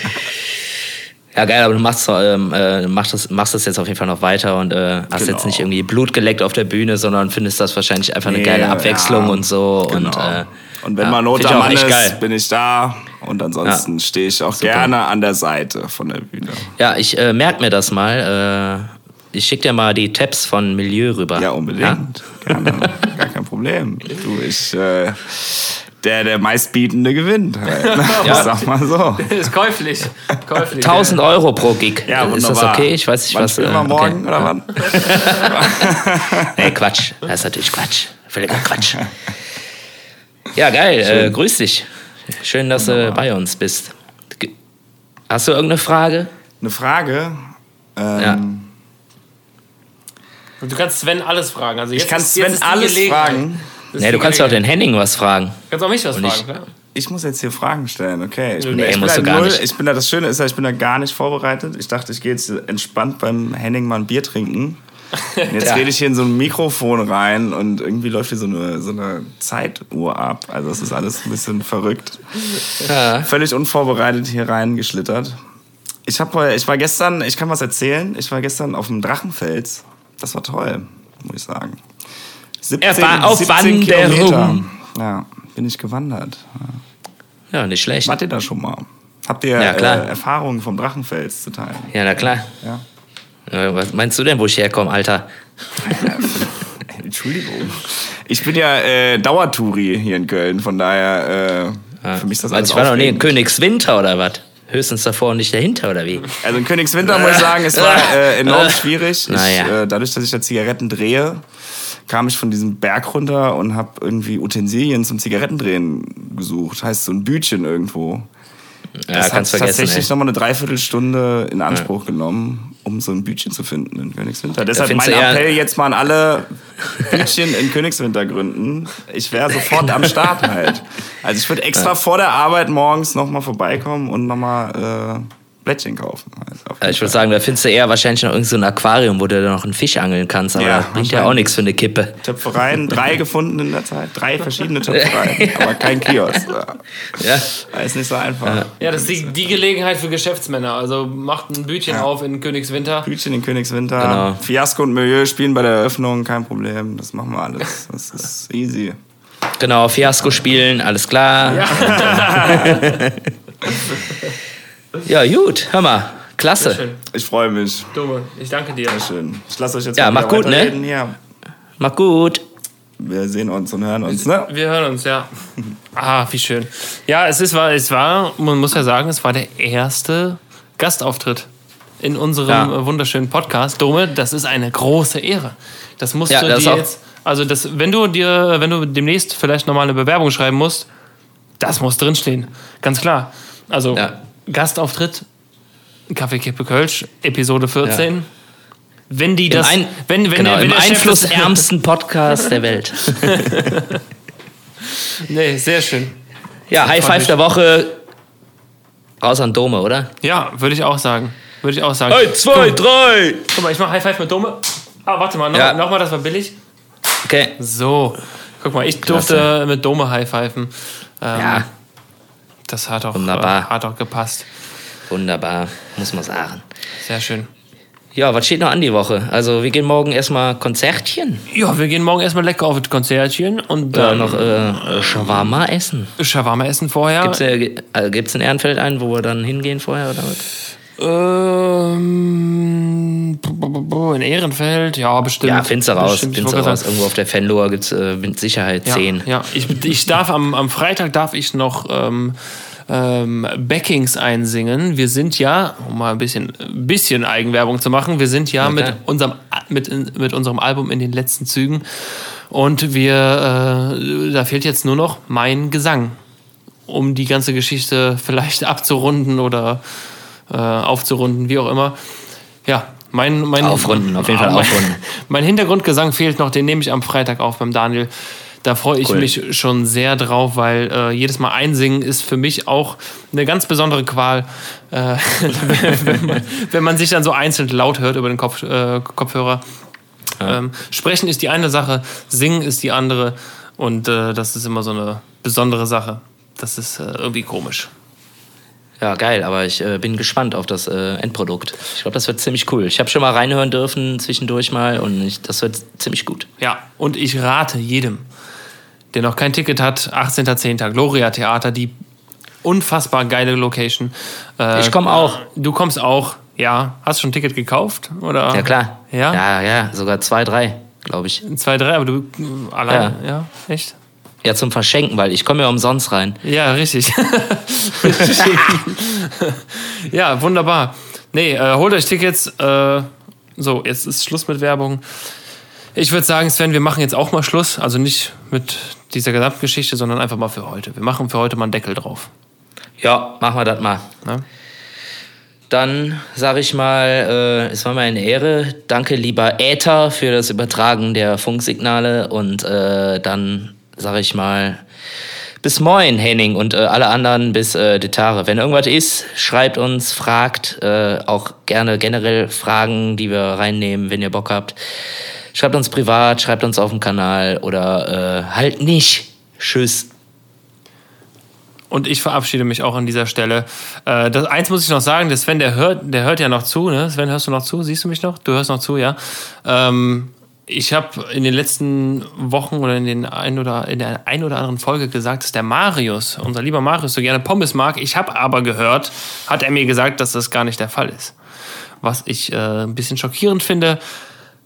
ja, geil, aber du machst, ähm, äh, machst, das, machst das jetzt auf jeden Fall noch weiter und äh, hast Genau. jetzt nicht irgendwie Blut geleckt auf der Bühne, sondern findest das wahrscheinlich einfach eine Nee, geile Abwechslung ja, und so. Genau. Und, äh, und wenn ja, mal Not am Mann ist, geil. bin ich da. Und ansonsten stehe ich auch gerne an der Seite von der Bühne. Ja, ich äh, merke mir das mal. Äh, ich schicke dir mal die Tabs von Milieu rüber. Ja, unbedingt. Gerne. Gar kein Problem. Du, ich, äh, der, der meistbietende gewinnt. Halt. Ja. Sag mal so. ist käuflich. käuflich 1000 Euro pro Gig. Ja, ist das wunderbar. okay? Ich weiß nicht, wann was. spielen äh, wir morgen okay. oder wann? Nee, Quatsch. Das ist natürlich Quatsch. Völliger Quatsch. Ja, geil. Äh, grüß dich. Schön, dass du bei uns bist. Hast du irgendeine Frage? Eine Frage. Ähm, Ja. Du kannst Sven alles fragen. Also jetzt Ich kann ist, Sven jetzt alles fragen. Nee, du kannst ja auch den. Henning was fragen. Du kannst auch mich was Und ich- fragen, klar. Ich muss jetzt hier Fragen stellen, okay. Ich bin, Nee, ich bin musst da du gar null, nicht. Ich bin da, das Schöne ist ja, ich bin da gar nicht vorbereitet. Ich dachte, ich gehe jetzt entspannt beim Henning mal ein Bier trinken. Und jetzt Ja. rede ich hier in so ein Mikrofon rein und irgendwie läuft hier so eine, so eine Zeituhr ab. Also es ist alles ein bisschen verrückt. Ja. Völlig unvorbereitet hier reingeschlittert. Ich, hab, ich war gestern, ich kann was erzählen, ich war gestern auf dem Drachenfels. Das war toll, muss ich sagen. 17, Er war auf Wanderung. Kilometer. Ja, bin ich gewandert. Ja. Nicht schlecht. Wart ihr da schon mal? Habt ihr Ja. Äh, Erfahrungen vom Drachenfels zu teilen? Ja, na klar. Ja. Äh, Was meinst du denn, wo ich herkomme, Alter? Entschuldigung. Ich bin ja äh, Dauertouri hier in Köln, von daher äh, für mich ist das alles ich war noch nie in. Königswinter oder was? Höchstens davor und nicht dahinter oder wie? Also in Königswinter muss ich sagen, es war äh, enorm schwierig. Ich, Naja. äh, dadurch, dass ich da Zigaretten drehe, kam ich von diesem Berg runter und habe irgendwie Utensilien zum Zigarettendrehen gesucht. Heißt so ein Bütchen irgendwo. Ja, das hat tatsächlich Ey. nochmal eine Dreiviertelstunde in Anspruch genommen, um so ein Bütchen zu finden in Königswinter. Deshalb mein Appell jetzt mal an alle Bütchen in Königswinter gründen. Ich wäre sofort am Start halt. Also ich würde extra vor der Arbeit morgens nochmal vorbeikommen und nochmal äh, Blättchen kaufen. Auf jeden Äh, Ich würde sagen, da findest du eher wahrscheinlich noch irgendein so ein Aquarium, wo du noch einen Fisch angeln kannst, aber Ja, das bringt ja auch nichts für eine Kippe. Töpfereien, drei gefunden in der Zeit. Drei verschiedene Töpfereien, aber kein Kiosk. Ja. Ja. Ist nicht so einfach. Ja, das ist die, die Gelegenheit für Geschäftsmänner. Also macht ein Bütchen auf in Königswinter. Bütchen in Königswinter. Genau. Fiasko und Milieu spielen bei der Eröffnung, kein Problem. Das machen wir alles. Das ist easy. Genau, Fiasko spielen, alles klar. Ja, gut, hör mal, klasse. Schön. Ich freue mich. Dumme. Ich danke dir. Schön. Ich lasse euch jetzt Ja, mal mach gut, ne? hier. Mach gut. Wir sehen uns und hören uns, ne? Wir hören uns, ja. Ah, wie schön. Ja, es ist, war, es war, man muss ja sagen, es war der erste Gastauftritt in unserem Ja. wunderschönen Podcast. Dome, das ist eine große Ehre. Das musst Ja, du das ist dir jetzt, also das, wenn du dir, wenn du demnächst vielleicht nochmal eine Bewerbung schreiben musst, das muss drinstehen. Ganz klar. Also Ja. Gastauftritt, Kaffee Kippe Kölsch, Episode 14. Wenn die Im, das, ein, wenn, wenn, genau, der, wenn im einflussärmsten Podcast der Welt. Nee, sehr schön. Ja, High Five der Woche. Raus an Dome, oder? Ja, würde ich auch sagen. Würde ich auch sagen. zwei, drei. Guck mal, ich mache High Five mit Dome. Ah, warte mal, noch, Ja. noch mal, das war billig. Okay. So. Guck mal, ich durfte mit Dome High Pfeifen. Ähm, Ja, Das hat auch, Wunderbar. Äh, hat auch gepasst. wunderbar, muss man sagen. Sehr schön. Ja, was steht noch an die Woche? Also, wir gehen morgen erstmal Konzertchen. Ja, wir gehen morgen erstmal lecker auf das Konzertchen und dann noch äh, Shawarma essen. Shawarma essen vorher. Gibt's, äh, also, gibt's in Ehrenfeld einen, wo wir dann hingehen vorher oder was? Ähm, in Ehrenfeld, ja, bestimmt. Ja, findest du raus. Findest du raus. Irgendwo auf der Fenloer gibt's äh, mit Sicherheit Ja, 10. ja. Ich, ich darf am, am Freitag darf ich noch ähm, ähm, Backings einsingen. Wir sind ja, um mal ein bisschen, bisschen Eigenwerbung zu machen, wir sind ja mit klar. unserem, mit, mit unserem Album in den letzten Zügen. Und wir, äh, da fehlt jetzt nur noch mein Gesang, um die ganze Geschichte vielleicht abzurunden oder äh, aufzurunden, wie auch immer. Ja, mein, mein Aufrunden, auf jeden Fall mein, aufrunden. Mein Hintergrundgesang fehlt noch, den nehme ich am Freitag auf beim Daniel. Da freue ich Cool. mich schon sehr drauf, weil äh, jedes Mal einsingen ist für mich auch eine ganz besondere Qual. Äh, wenn, man, wenn man sich dann so einzeln laut hört über den Kopf, äh, Kopfhörer. Ähm, sprechen ist die eine Sache, singen ist die andere. Und äh, das ist immer so eine besondere Sache. Das ist äh, irgendwie komisch. Ja, geil, aber ich äh, bin gespannt auf das äh, Endprodukt. Ich glaube, das wird ziemlich cool. Ich habe schon mal reinhören dürfen zwischendurch mal und ich, das wird ziemlich gut. Ja, und ich rate jedem, der noch kein Ticket hat, 18.10. Gloria Theater, die unfassbar geile Location. Äh, Ich komme auch. Du kommst auch, ja. Hast du schon ein Ticket gekauft? Oder? Ja, klar. Ja? Ja, ja, sogar zwei, drei, glaube ich. Zwei, drei, aber du alleine, ja, echt? Ja, zum Verschenken, weil ich komme ja umsonst rein. Ja, richtig. ja, wunderbar. Nee, äh, holt euch Tickets. Äh, so, jetzt ist Schluss mit Werbung. Ich würde sagen, Sven, wir machen jetzt auch mal Schluss. Also nicht mit dieser Gesamtgeschichte, sondern einfach mal für heute. Wir machen für heute mal einen Deckel drauf. Ja, machen wir das mal. Ne? Dann sage ich mal, äh, es war mir eine Ehre. Danke, lieber Äther, für das Übertragen der Funksignale. Und äh, dann sage ich mal, bis moin, Henning, und äh, alle anderen bis äh, Detare. Wenn irgendwas ist, schreibt uns, fragt. Äh, auch gerne generell Fragen, die wir reinnehmen, wenn ihr Bock habt. Schreibt uns privat, schreibt uns auf dem Kanal oder äh, halt nicht. Tschüss. Und ich verabschiede mich auch an dieser Stelle. Äh, das, eins muss ich noch sagen, der Sven, der hört, der hört ja noch zu. Ne? Sven, hörst du noch zu? Siehst du mich noch? Du hörst noch zu, ja. Ähm, ich habe in den letzten Wochen oder in, den ein oder, in der ein oder anderen Folge gesagt, dass der Marius, unser lieber Marius, so gerne Pommes mag. Ich habe aber gehört, hat er mir gesagt, dass das gar nicht der Fall ist. Was ich äh, ein bisschen schockierend finde.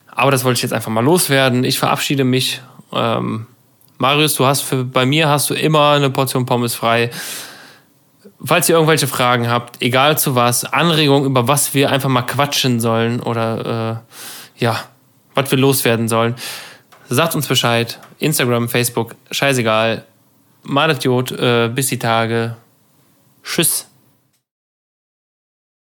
Aber das wollte ich jetzt einfach mal loswerden. Ich verabschiede mich. Ähm, Marius, du hast für, bei mir hast du immer eine Portion Pommes frei. Falls ihr irgendwelche Fragen habt, egal zu was, Anregungen, über was wir einfach mal quatschen sollen oder äh, ja, was wir loswerden sollen, sagt uns Bescheid. Instagram, Facebook, scheißegal. Malet Jod, äh, bis die Tage. Tschüss.